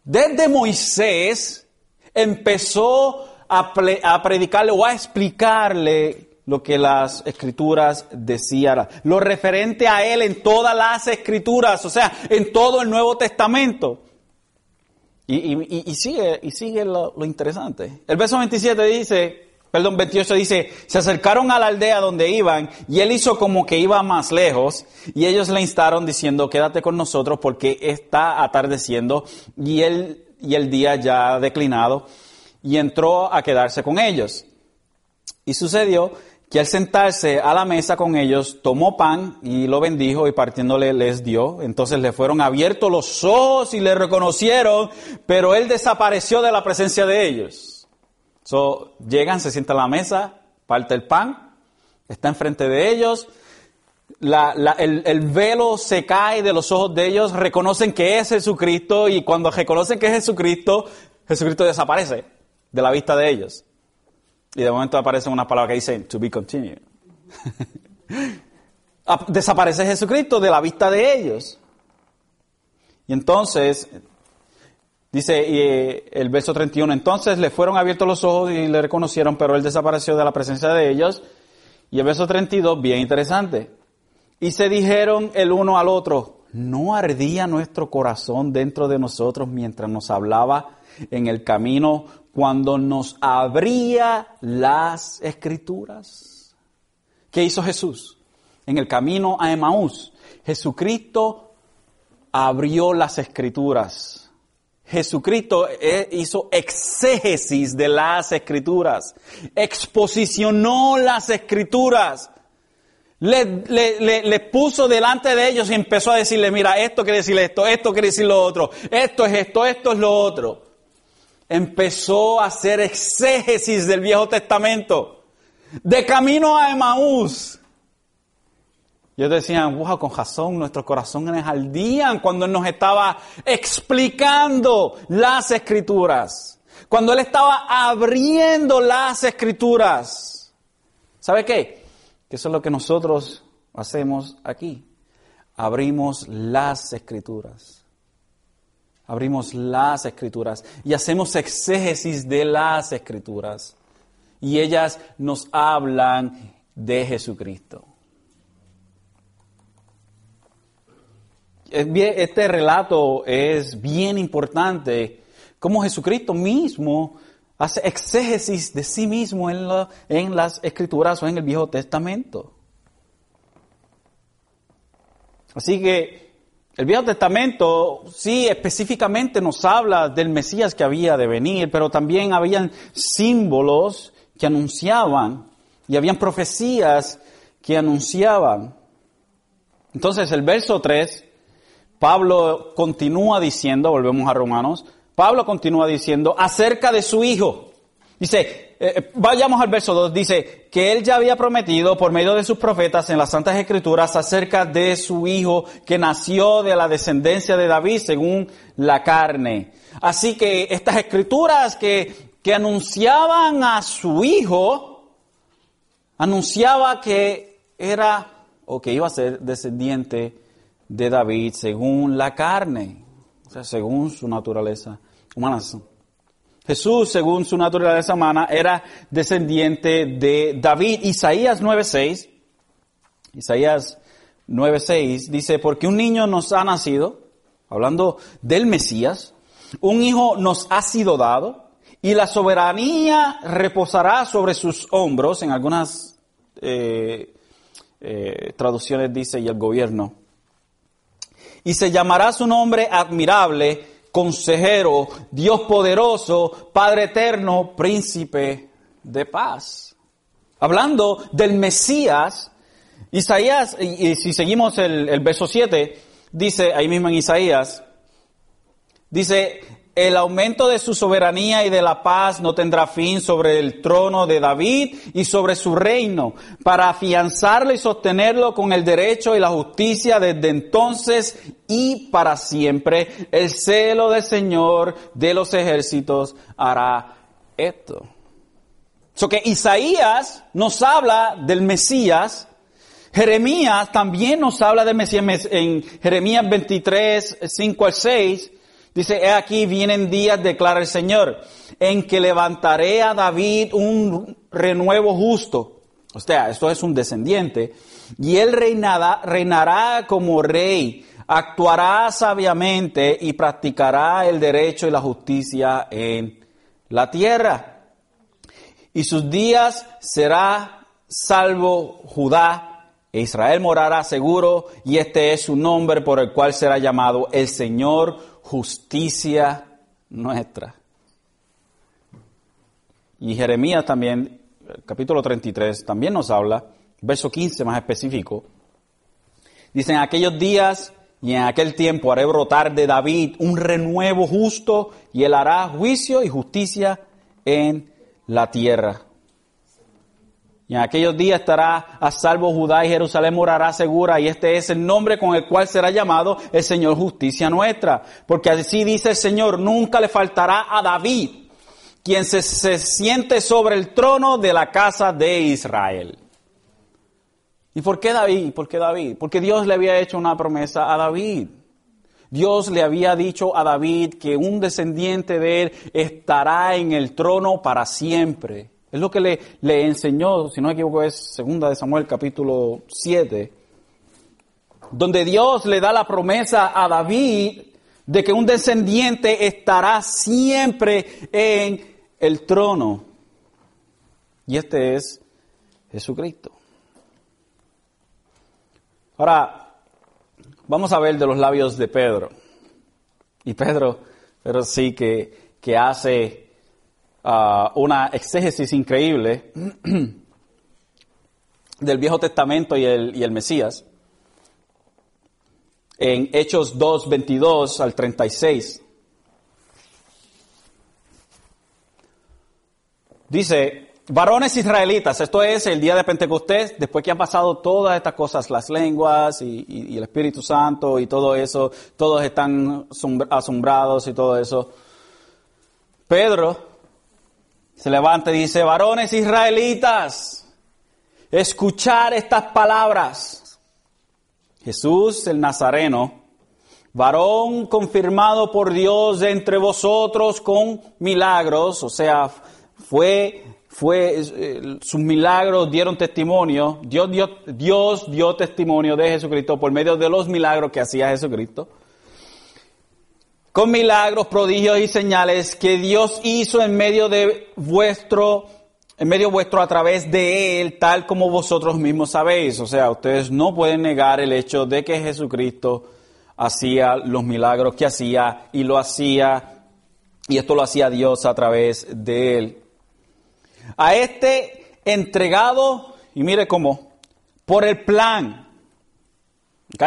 desde Moisés, empezó a, predicarle o a explicarle lo que las escrituras decían, lo referente a él en todas las escrituras, o sea, en todo el Nuevo Testamento. Y, sigue, y sigue lo, lo interesante. El verso 27 dice, perdón, 28 dice, se acercaron a la aldea donde iban y él hizo como que iba más lejos y ellos le instaron diciendo, quédate con nosotros porque está atardeciendo y, él, y el día ya ha declinado y entró a quedarse con ellos. Y sucedió que al sentarse a la mesa con ellos, tomó pan y lo bendijo y partiéndole les dio. Entonces le fueron abiertos los ojos y le reconocieron, pero él desapareció de la presencia de ellos. So, llegan, se sientan a la mesa, parte el pan, está enfrente de ellos, el, el, velo se cae de los ojos de ellos, reconocen que es Jesucristo y cuando reconocen que es Jesucristo, Jesucristo desaparece de la vista de ellos. Y de momento aparece una palabra que dice to be continued. *laughs* Desaparece Jesucristo de la vista de ellos. Y entonces, dice eh, el verso 31, entonces le fueron abiertos los ojos y le reconocieron, pero él desapareció de la presencia de ellos. Y el verso 32, bien interesante. Y se dijeron el uno al otro, ¿no ardía nuestro corazón dentro de nosotros mientras nos hablaba en el camino cuando nos abría las escrituras? ¿Qué hizo Jesús? En el camino a Emaús, Jesucristo abrió las escrituras. Jesucristo eh, hizo exégesis de las escrituras, exposicionó las escrituras, le, le, puso delante de ellos y empezó a decirle, mira, esto quiere decir esto, esto quiere decir lo otro, esto es esto, esto es lo otro. Empezó a hacer exégesis del Viejo Testamento, de camino a Emaús. Yo decía, wow, con razón, nuestros corazones ardían cuando Él nos estaba explicando las escrituras. Cuando Él estaba abriendo las escrituras. ¿Sabe qué? Que eso es lo que nosotros hacemos aquí. Abrimos las escrituras. Abrimos las escrituras y hacemos exégesis de las escrituras. Y ellas nos hablan de Jesucristo. Este relato es bien importante, como Jesucristo mismo hace exégesis de sí mismo en, las escrituras o en el Viejo Testamento. Así que el Viejo Testamento sí específicamente nos habla del Mesías que había de venir, pero también habían símbolos que anunciaban y habían profecías que anunciaban. Entonces el verso 3 Pablo continúa diciendo, volvemos a Romanos, Pablo continúa diciendo acerca de su hijo. Dice, eh, eh, vayamos al verso 2, dice que él ya había prometido por medio de sus profetas en las Santas Escrituras acerca de su hijo que nació de la descendencia de David según la carne. Así que estas escrituras que, que anunciaban a su hijo, anunciaba que era o que iba a ser descendiente de David según la carne, o sea, según su naturaleza humana. Jesús, según su naturaleza humana, era descendiente de David. Isaías 9.6, Isaías 9.6 dice, porque un niño nos ha nacido, hablando del Mesías, un hijo nos ha sido dado, y la soberanía reposará sobre sus hombros, en algunas eh, eh, traducciones dice, y el gobierno y se llamará su nombre admirable, consejero, Dios poderoso, Padre eterno, príncipe de paz. Hablando del Mesías, Isaías, y, si seguimos el, el verso 7, dice ahí mismo en Isaías, dice, el aumento de su soberanía y de la paz no tendrá fin sobre el trono de David y sobre su reino, para afianzarlo y sostenerlo con el derecho y la justicia desde entonces y para siempre. El celo del Señor de los ejércitos hará esto. So que Isaías nos habla del Mesías, Jeremías también nos habla del Mesías en Jeremías 23, 5 al 6. Dice, he aquí vienen días, declara el Señor, en que levantaré a David un renuevo justo. O sea, esto es un descendiente. Y él reinará, reinará como rey, actuará sabiamente y practicará el derecho y la justicia en la tierra. Y sus días será salvo Judá e Israel morará seguro y este es su nombre por el cual será llamado el Señor justicia nuestra. Y Jeremías también, capítulo 33, también nos habla, verso 15 más específico. Dice, en aquellos días y en aquel tiempo haré brotar de David un renuevo justo y él hará juicio y justicia en la tierra. Y en aquellos días estará a salvo Judá y Jerusalén morará segura. Y este es el nombre con el cual será llamado el Señor justicia nuestra. Porque así dice el Señor, nunca le faltará a David quien se, se siente sobre el trono de la casa de Israel. ¿Y por qué David? ¿Por qué David? Porque Dios le había hecho una promesa a David. Dios le había dicho a David que un descendiente de él estará en el trono para siempre. Es lo que le, le enseñó, si no me equivoco, es segunda de Samuel capítulo 7, donde Dios le da la promesa a David de que un descendiente estará siempre en el trono. Y este es Jesucristo. Ahora, vamos a ver de los labios de Pedro. Y Pedro, pero sí que, que hace uh, una exégesis increíble *clears throat* del Viejo Testamento y el, y el Mesías. En Hechos 2, 22 al 36. Dice, varones israelitas, esto es el día de Pentecostés, después que han pasado todas estas cosas, las lenguas y, y, el Espíritu Santo y todo eso, todos están asombrados y todo eso. Pedro se levanta y dice, varones israelitas, escuchar estas palabras. Jesús el Nazareno, varón confirmado por Dios entre vosotros con milagros, o sea, fue, fue, eh, sus milagros dieron testimonio, Dios dio, Dios dio testimonio de Jesucristo por medio de los milagros que hacía Jesucristo con milagros, prodigios y señales que Dios hizo en medio de vuestro, en medio vuestro a través de Él, tal como vosotros mismos sabéis. O sea, ustedes no pueden negar el hecho de que Jesucristo hacía los milagros que hacía y lo hacía, y esto lo hacía Dios a través de Él. A este entregado, y mire cómo, por el plan. ¿Ok?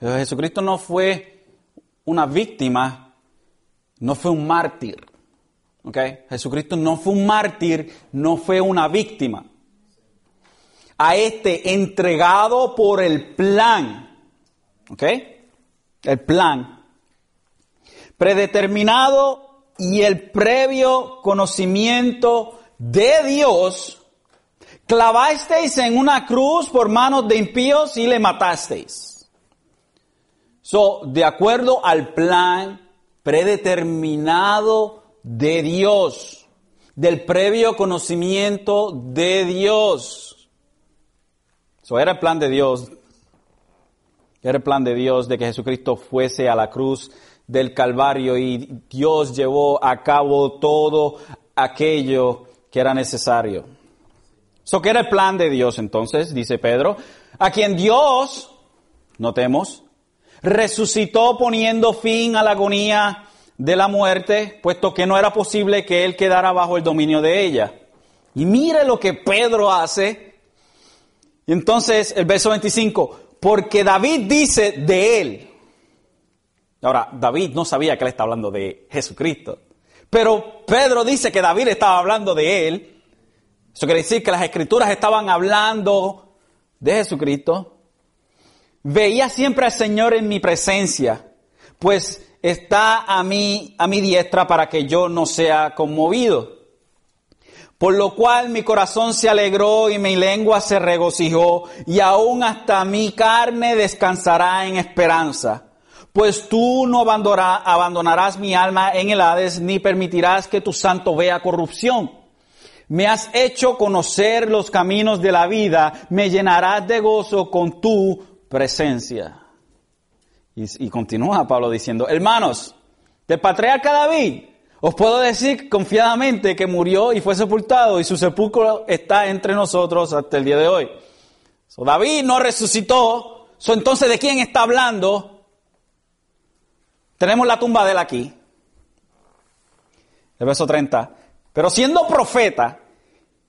Jesucristo no fue una víctima, no fue un mártir. ¿Okay? Jesucristo no fue un mártir, no fue una víctima. A este entregado por el plan. ¿Ok? El plan. Predeterminado y el previo conocimiento de Dios, clavasteis en una cruz por manos de impíos y le matasteis. So, de acuerdo al plan predeterminado de Dios, del previo conocimiento de Dios. Eso era el plan de Dios. Era el plan de Dios de que Jesucristo fuese a la cruz del Calvario y Dios llevó a cabo todo aquello que era necesario. Eso que era el plan de Dios entonces, dice Pedro, a quien Dios, notemos, resucitó poniendo fin a la agonía de la muerte, puesto que no era posible que él quedara bajo el dominio de ella. Y mire lo que Pedro hace. Y entonces el verso 25, porque David dice de él. Ahora, David no sabía que él está hablando de Jesucristo. Pero Pedro dice que David estaba hablando de él. Eso quiere decir que las escrituras estaban hablando de Jesucristo. Veía siempre al Señor en mi presencia, pues está a mí, a mi diestra para que yo no sea conmovido. Por lo cual mi corazón se alegró y mi lengua se regocijó, y aún hasta mi carne descansará en esperanza. Pues tú no abandonarás mi alma en el Hades, ni permitirás que tu santo vea corrupción. Me has hecho conocer los caminos de la vida, me llenarás de gozo con tu presencia. Y, continúa Pablo diciendo, hermanos, del patriarca David, os puedo decir confiadamente que murió y fue sepultado y su sepulcro está entre nosotros hasta el día de hoy. David no resucitó, entonces ¿de quién está hablando? Tenemos la tumba de él aquí. El verso 30. Pero siendo profeta,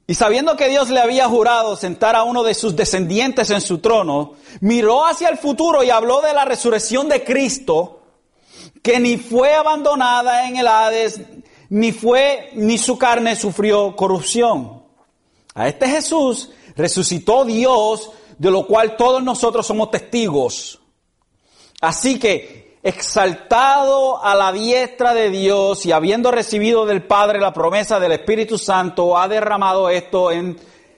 y sabiendo que Dios le había jurado sentar a uno de sus descendientes en su trono, miró hacia el futuro y habló de la resurrección de Cristo, que ni fue abandonada en el Hades, ni fue, ni su carne sufrió corrupción. A este Jesús resucitó Dios, de lo cual todos nosotros somos testigos. Así que exaltado a la diestra de Dios y habiendo recibido del Padre la promesa del Espíritu Santo, ha derramado esto en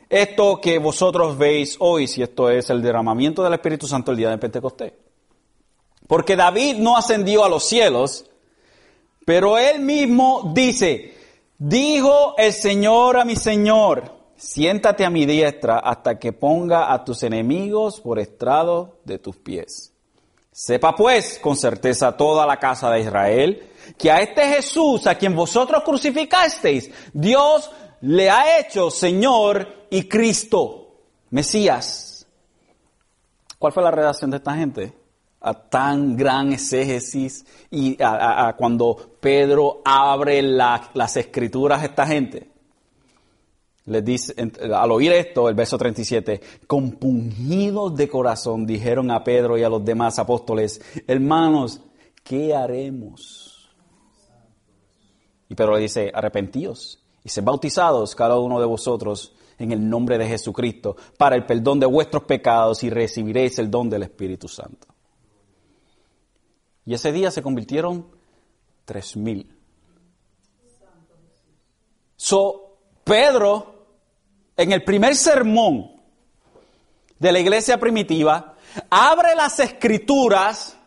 esto que vosotros veis hoy, si esto es el derramamiento del Espíritu Santo el día de Pentecostés. Porque David no ascendió a los cielos, pero él mismo dice, dijo el Señor a mi Señor, siéntate a mi diestra hasta que ponga a tus enemigos por estrado de tus pies. Sepa pues con certeza toda la casa de Israel que a este Jesús a quien vosotros crucificasteis, Dios le ha hecho Señor y Cristo, Mesías. ¿Cuál fue la redacción de esta gente? A tan gran exégesis y a, cuando Pedro abre las escrituras a esta gente. Les dice, al oír esto, el verso 37, compungidos de corazón dijeron a Pedro y a los demás apóstoles, hermanos, ¿qué haremos? Y Pedro le dice, arrepentíos y sed bautizados cada uno de vosotros en el nombre de Jesucristo para el perdón de vuestros pecados y recibiréis el don del Espíritu Santo. Y ese día se convirtieron tres mil. So, Pedro, en el primer sermón de la iglesia primitiva, abre las escrituras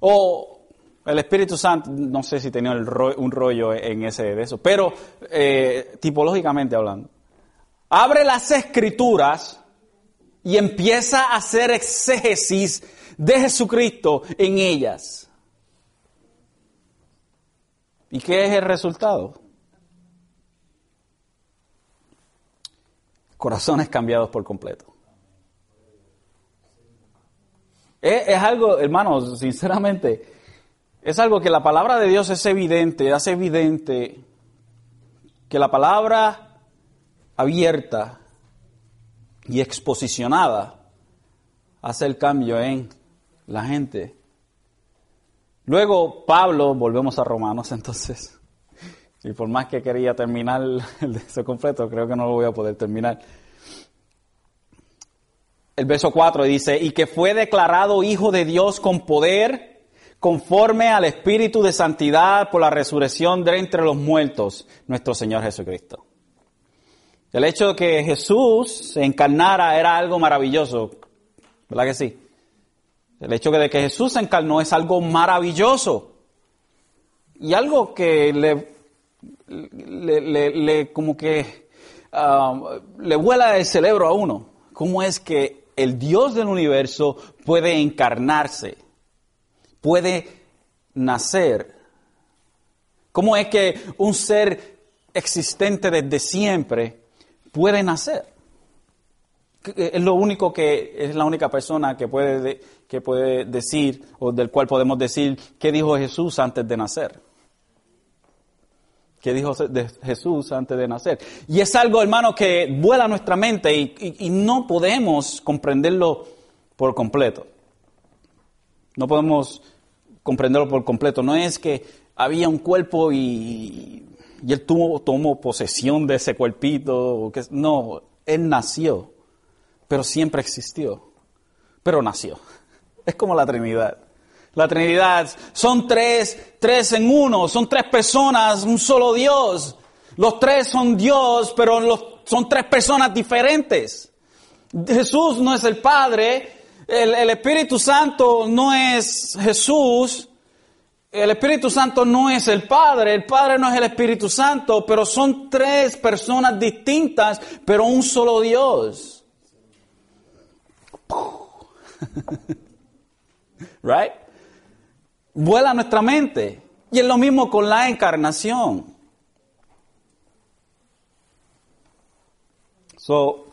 o el Espíritu Santo, no sé si tenía un rollo en ese de eso, pero eh, tipológicamente hablando, abre las escrituras y empieza a hacer exégesis de Jesucristo en ellas. ¿Y qué es el resultado? Corazones cambiados por completo. Es, algo, hermanos, sinceramente, es algo que la palabra de Dios es evidente, hace evidente que la palabra abierta y exposicionada hace el cambio en la gente. Luego Pablo, volvemos a Romanos *laughs* entonces, y por más que quería terminar *laughs* el deseo completo, creo que no lo voy a poder terminar. El verso 4 dice, y que fue declarado hijo de Dios con poder conforme al Espíritu de Santidad por la resurrección de entre los muertos, nuestro Señor Jesucristo. El hecho de que Jesús se encarnara era algo maravilloso, ¿verdad que sí? El hecho de que Jesús se encarnó es algo maravilloso y algo que le, le, como que ah, le vuela el cerebro a uno. ¿Cómo es que el Dios del universo puede encarnarse? puede nacer? ¿Cómo es que un ser existente desde siempre puede nacer? Es lo único que es la única persona que puede, que puede decir o del cual podemos decir qué dijo Jesús antes de nacer. ¿Qué dijo Jesús antes de nacer? Y es algo, hermano, que vuela a nuestra mente y no podemos comprenderlo por completo. No podemos comprenderlo por completo. No es que había un cuerpo y, él tuvo, tomó posesión de ese cuerpito. no, él nació, pero siempre existió. Pero nació. *laughs* Es como la Trinidad. La Trinidad son tres, tres en uno, son tres personas, un solo Dios. Los tres son Dios, pero son tres personas diferentes. Jesús no es el Padre, el, Espíritu Santo no es Jesús, el Espíritu Santo no es el Padre, el Padre no es el Espíritu Santo, pero son tres personas distintas, pero un solo Dios. *laughs* right? Vuela nuestra mente. Y es lo mismo con la encarnación. So,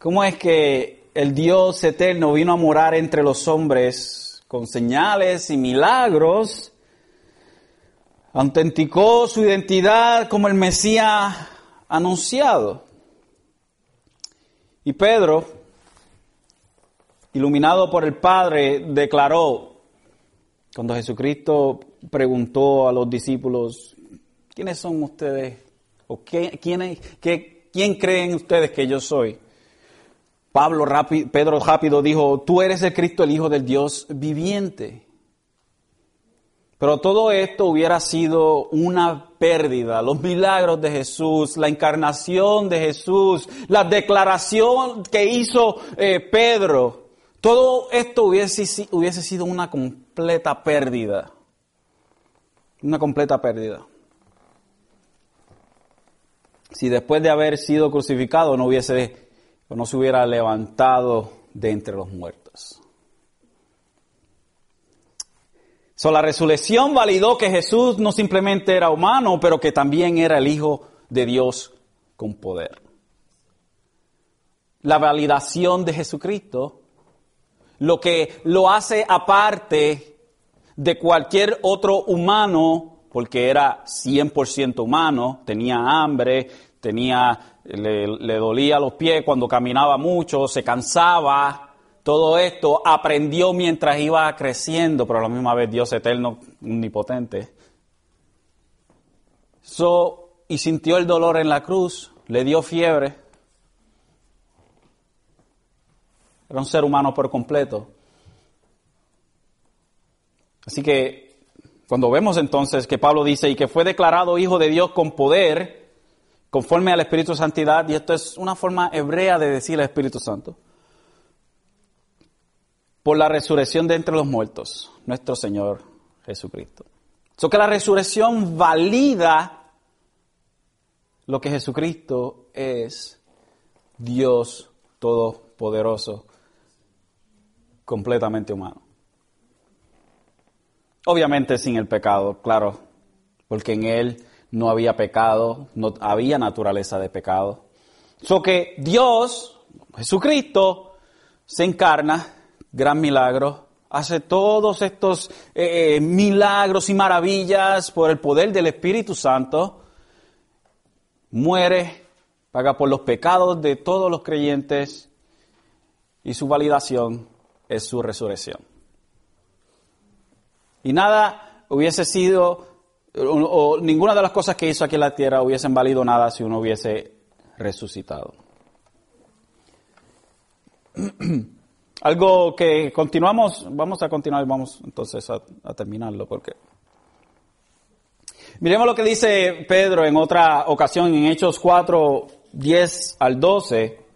¿Cómo es que el Dios eterno vino a morar entre los hombres con señales y milagros? Autenticó su identidad como el Mesías anunciado. Y Pedro, iluminado por el Padre, declaró, cuando Jesucristo preguntó a los discípulos, ¿quiénes son ustedes? ¿O qué, quién, qué, quién creen ustedes que yo soy? Pablo rápido, Pedro rápido dijo, tú eres el Cristo, el Hijo del Dios viviente. Pero todo esto hubiera sido una pérdida. Los milagros de Jesús, la encarnación de Jesús, la declaración que hizo eh, Pedro, todo esto hubiese, sido una completa pérdida. Una completa pérdida. Si después de haber sido crucificado no hubiese no se hubiera levantado de entre los muertos. So, la resurrección validó que Jesús no simplemente era humano, pero que también era el Hijo de Dios con poder. La validación de Jesucristo, lo que lo hace aparte de cualquier otro humano, porque era 100% humano, tenía hambre, tenía le, dolía los pies cuando caminaba mucho, se cansaba, todo esto aprendió mientras iba creciendo, pero a la misma vez Dios eterno, omnipotente. So, y sintió el dolor en la cruz, le dio fiebre. Era un ser humano por completo. Así que cuando vemos entonces que Pablo dice y que fue declarado hijo de Dios con poder, conforme al Espíritu Santidad, y esto es una forma hebrea de decir al Espíritu Santo, por la resurrección de entre los muertos, nuestro Señor Jesucristo. So que la resurrección valida lo que Jesucristo es Dios todopoderoso, completamente humano. Obviamente sin el pecado, claro, porque en Él no había pecado, no había naturaleza de pecado. So que Dios, Jesucristo, se encarna, gran milagro, hace todos estos eh, eh, milagros y maravillas por el poder del Espíritu Santo, muere, paga por los pecados de todos los creyentes y su validación es su resurrección. Y nada hubiese sido o, ninguna de las cosas que hizo aquí en la tierra hubiesen valido nada si uno hubiese resucitado. *clears throat* Algo que continuamos, vamos a continuar, vamos entonces a, a, terminarlo, porque miremos lo que dice Pedro en otra ocasión, en Hechos 4, 10 al 12.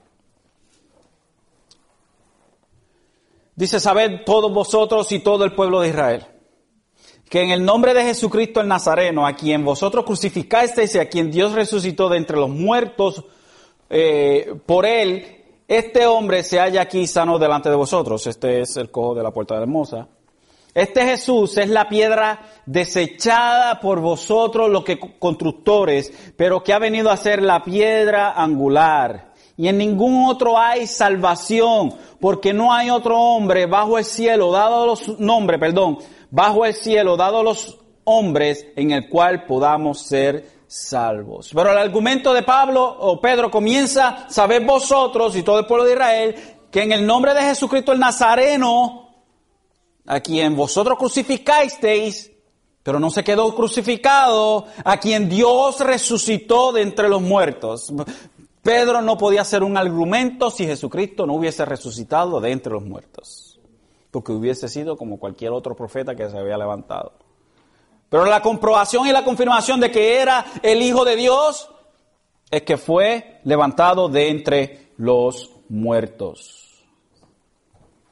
Dice, sabed todos vosotros y todo el pueblo de Israel que en el nombre de Jesucristo el Nazareno, a quien vosotros crucificasteis y a quien Dios resucitó de entre los muertos, eh, por él, este hombre se halla aquí sano delante de vosotros. Este es el cojo de la puerta de hermosa. Este Jesús es la piedra desechada por vosotros los que constructores, pero que ha venido a ser la piedra angular. Y en ningún otro hay salvación, porque no hay otro hombre bajo el cielo, dado los nombres, perdón, bajo el cielo dado los hombres en el cual podamos ser salvos. Pero el argumento de Pablo o Pedro comienza, sabed vosotros y todo el pueblo de Israel, que en el nombre de Jesucristo el Nazareno, a quien vosotros crucificasteis, pero no se quedó crucificado, a quien Dios resucitó de entre los muertos. Pedro no podía hacer un argumento si Jesucristo no hubiese resucitado de entre los muertos porque hubiese sido como cualquier otro profeta que se había levantado. Pero la comprobación y la confirmación de que era el Hijo de Dios es que fue levantado de entre los muertos.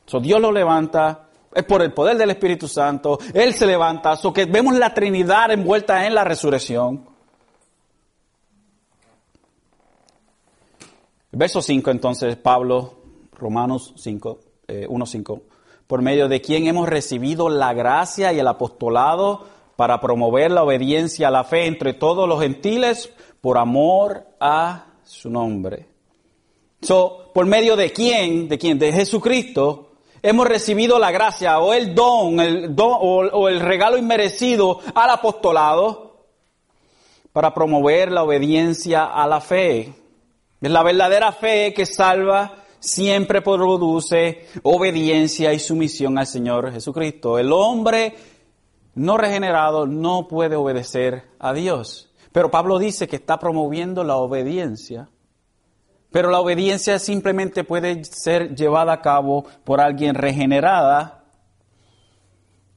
So, Dios lo levanta, es por el poder del Espíritu Santo, Él se levanta, so que vemos la Trinidad envuelta en la resurrección. Verso 5 entonces, Pablo, Romanos 5, 1, 5 por medio de quien hemos recibido la gracia y el apostolado para promover la obediencia a la fe entre todos los gentiles por amor a su nombre. So, por medio de quién, de quién, de Jesucristo, hemos recibido la gracia o el don, el don o, o el regalo inmerecido al apostolado para promover la obediencia a la fe. La verdadera fe que salva siempre produce obediencia y sumisión al Señor Jesucristo. El hombre no regenerado no puede obedecer a Dios. Pero Pablo dice que está promoviendo la obediencia Pero la obediencia simplemente puede ser llevada a cabo por alguien regenerada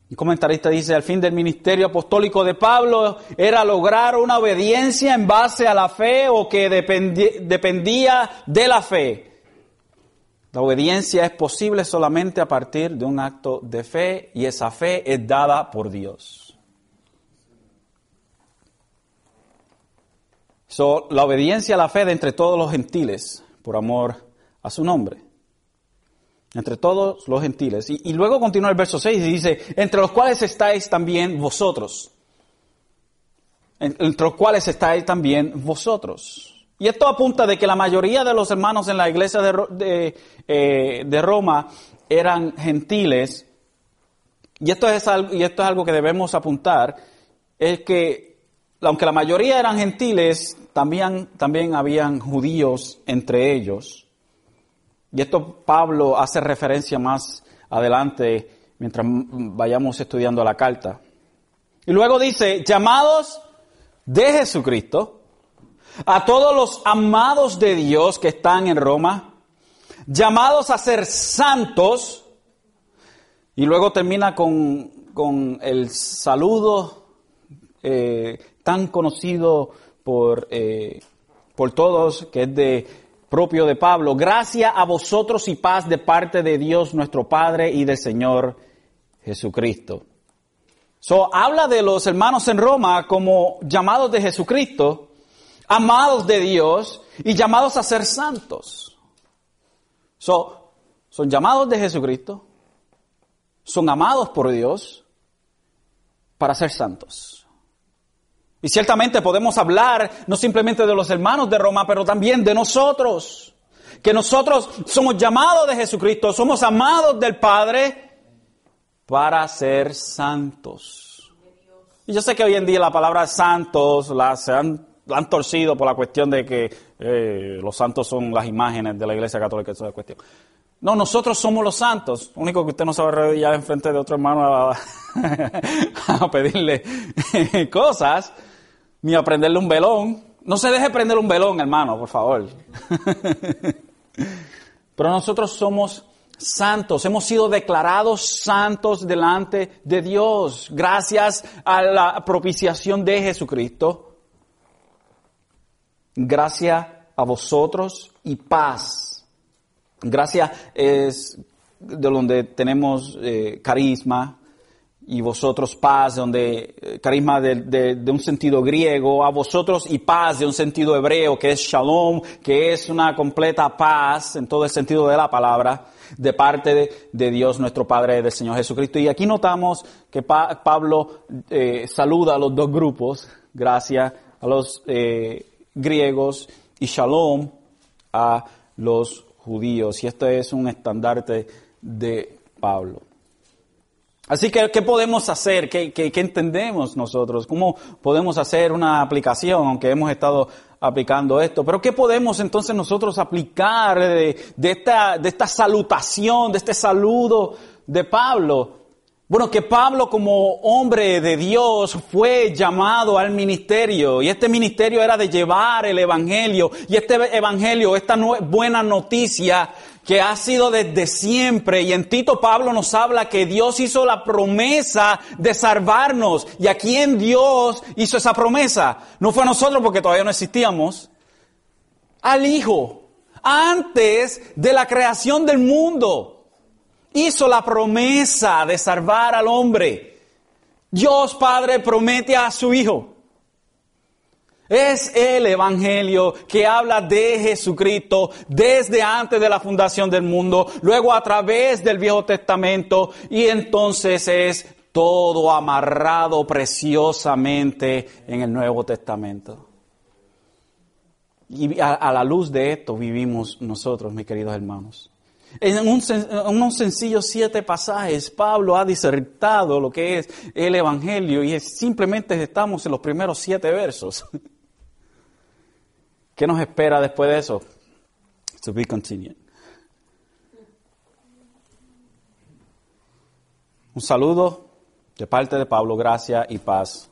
un comentarista dice, al fin del ministerio apostólico de Pablo era lograr una obediencia en base a la fe o que dependía de la fe. La obediencia es posible solamente a partir de un acto de fe y esa fe es dada por Dios. la obediencia a la fe de entre todos los gentiles por amor a su nombre entre todos los gentiles. Y, luego continúa el verso 6 y dice, entre los cuales estáis también vosotros. entre los cuales estáis también vosotros. Y esto apunta de que la mayoría de los hermanos en la iglesia de, eh, de, Roma eran gentiles. Y esto, es algo, y esto es algo que debemos apuntar, es que aunque la mayoría eran gentiles, también, también habían judíos entre ellos. Y esto Pablo hace referencia más adelante mientras vayamos estudiando la carta. Y luego dice, llamados de Jesucristo, a todos los amados de Dios que están en Roma, llamados a ser santos, y luego termina con, el saludo eh, tan conocido por, eh, por todos, que es de propio de Pablo, gracia a vosotros y paz de parte de Dios nuestro Padre y del Señor Jesucristo. So, habla de los hermanos en Roma como llamados de Jesucristo, amados de Dios y llamados a ser santos. So, son llamados de Jesucristo, son amados por Dios para ser santos. Y ciertamente podemos hablar no simplemente de los hermanos de Roma, pero también de nosotros. Que nosotros somos llamados de Jesucristo, somos amados del Padre para ser santos. Y yo sé que hoy en día la palabra santos la, se han, torcido por la cuestión de que eh, los santos son las imágenes de la Iglesia Católica. Esa es cuestión. No, nosotros somos los santos. Lo único que usted no sabe arrodillar en frente de otro hermano a, *laughs* a pedirle *laughs* cosas ni aprenderle un velón. No se deje prender un velón, hermano, por favor. *laughs* Pero nosotros somos santos, hemos sido declarados santos delante de Dios, gracias a la propiciación de Jesucristo. Gracias a vosotros y paz. Gracias es de donde tenemos eh, carisma, y vosotros paz, donde eh, carisma de, un sentido griego, a vosotros y paz de un sentido hebreo, que es shalom, que es una completa paz en todo el sentido de la palabra, de parte de, Dios nuestro Padre, del Señor Jesucristo. Y aquí notamos que Pablo eh, saluda a los dos grupos, gracias a los eh, griegos y shalom a los judíos. Y esto es un estandarte de Pablo. Así que, ¿qué podemos hacer? ¿Qué, entendemos nosotros? ¿Cómo podemos hacer una aplicación, aunque hemos estado aplicando esto? Pero ¿qué podemos entonces nosotros aplicar de, esta, de esta salutación, de este saludo de Pablo? Bueno, que Pablo como hombre de Dios fue llamado al ministerio y este ministerio era de llevar el Evangelio y este Evangelio, esta buena noticia que ha sido desde siempre. Y en Tito Pablo nos habla que Dios hizo la promesa de salvarnos. ¿Y a quién Dios hizo esa promesa? No fue a nosotros porque todavía no existíamos. Al Hijo. Antes de la creación del mundo. Hizo la promesa de salvar al hombre. Dios Padre promete a su Hijo. Es el Evangelio que habla de Jesucristo desde antes de la fundación del mundo, luego a través del Viejo Testamento y entonces es todo amarrado preciosamente en el Nuevo Testamento. Y a, la luz de esto vivimos nosotros, mis queridos hermanos. En, en unos sencillos siete pasajes, Pablo ha disertado lo que es el Evangelio y simplemente estamos en los primeros siete versos. *laughs* ¿Qué nos espera después de eso? To be continued. Un saludo de parte de Pablo, gracia y paz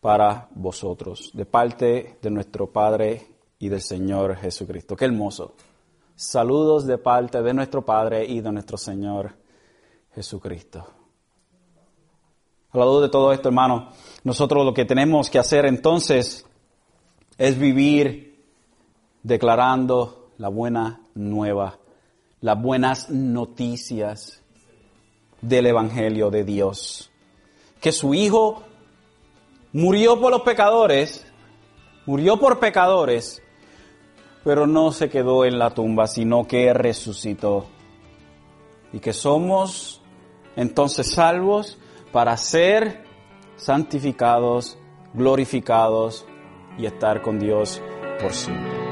para vosotros, de parte de nuestro Padre y del Señor Jesucristo. Qué hermoso. Saludos de parte de nuestro Padre y de nuestro Señor Jesucristo. A la de todo esto, hermano, nosotros lo que tenemos que hacer entonces es vivir declarando la buena nueva, las buenas noticias del Evangelio de Dios. Que su Hijo murió por los pecadores, murió por pecadores, pero no se quedó en la tumba, sino que resucitó. Y que somos entonces salvos para ser santificados, glorificados y estar con Dios por siempre.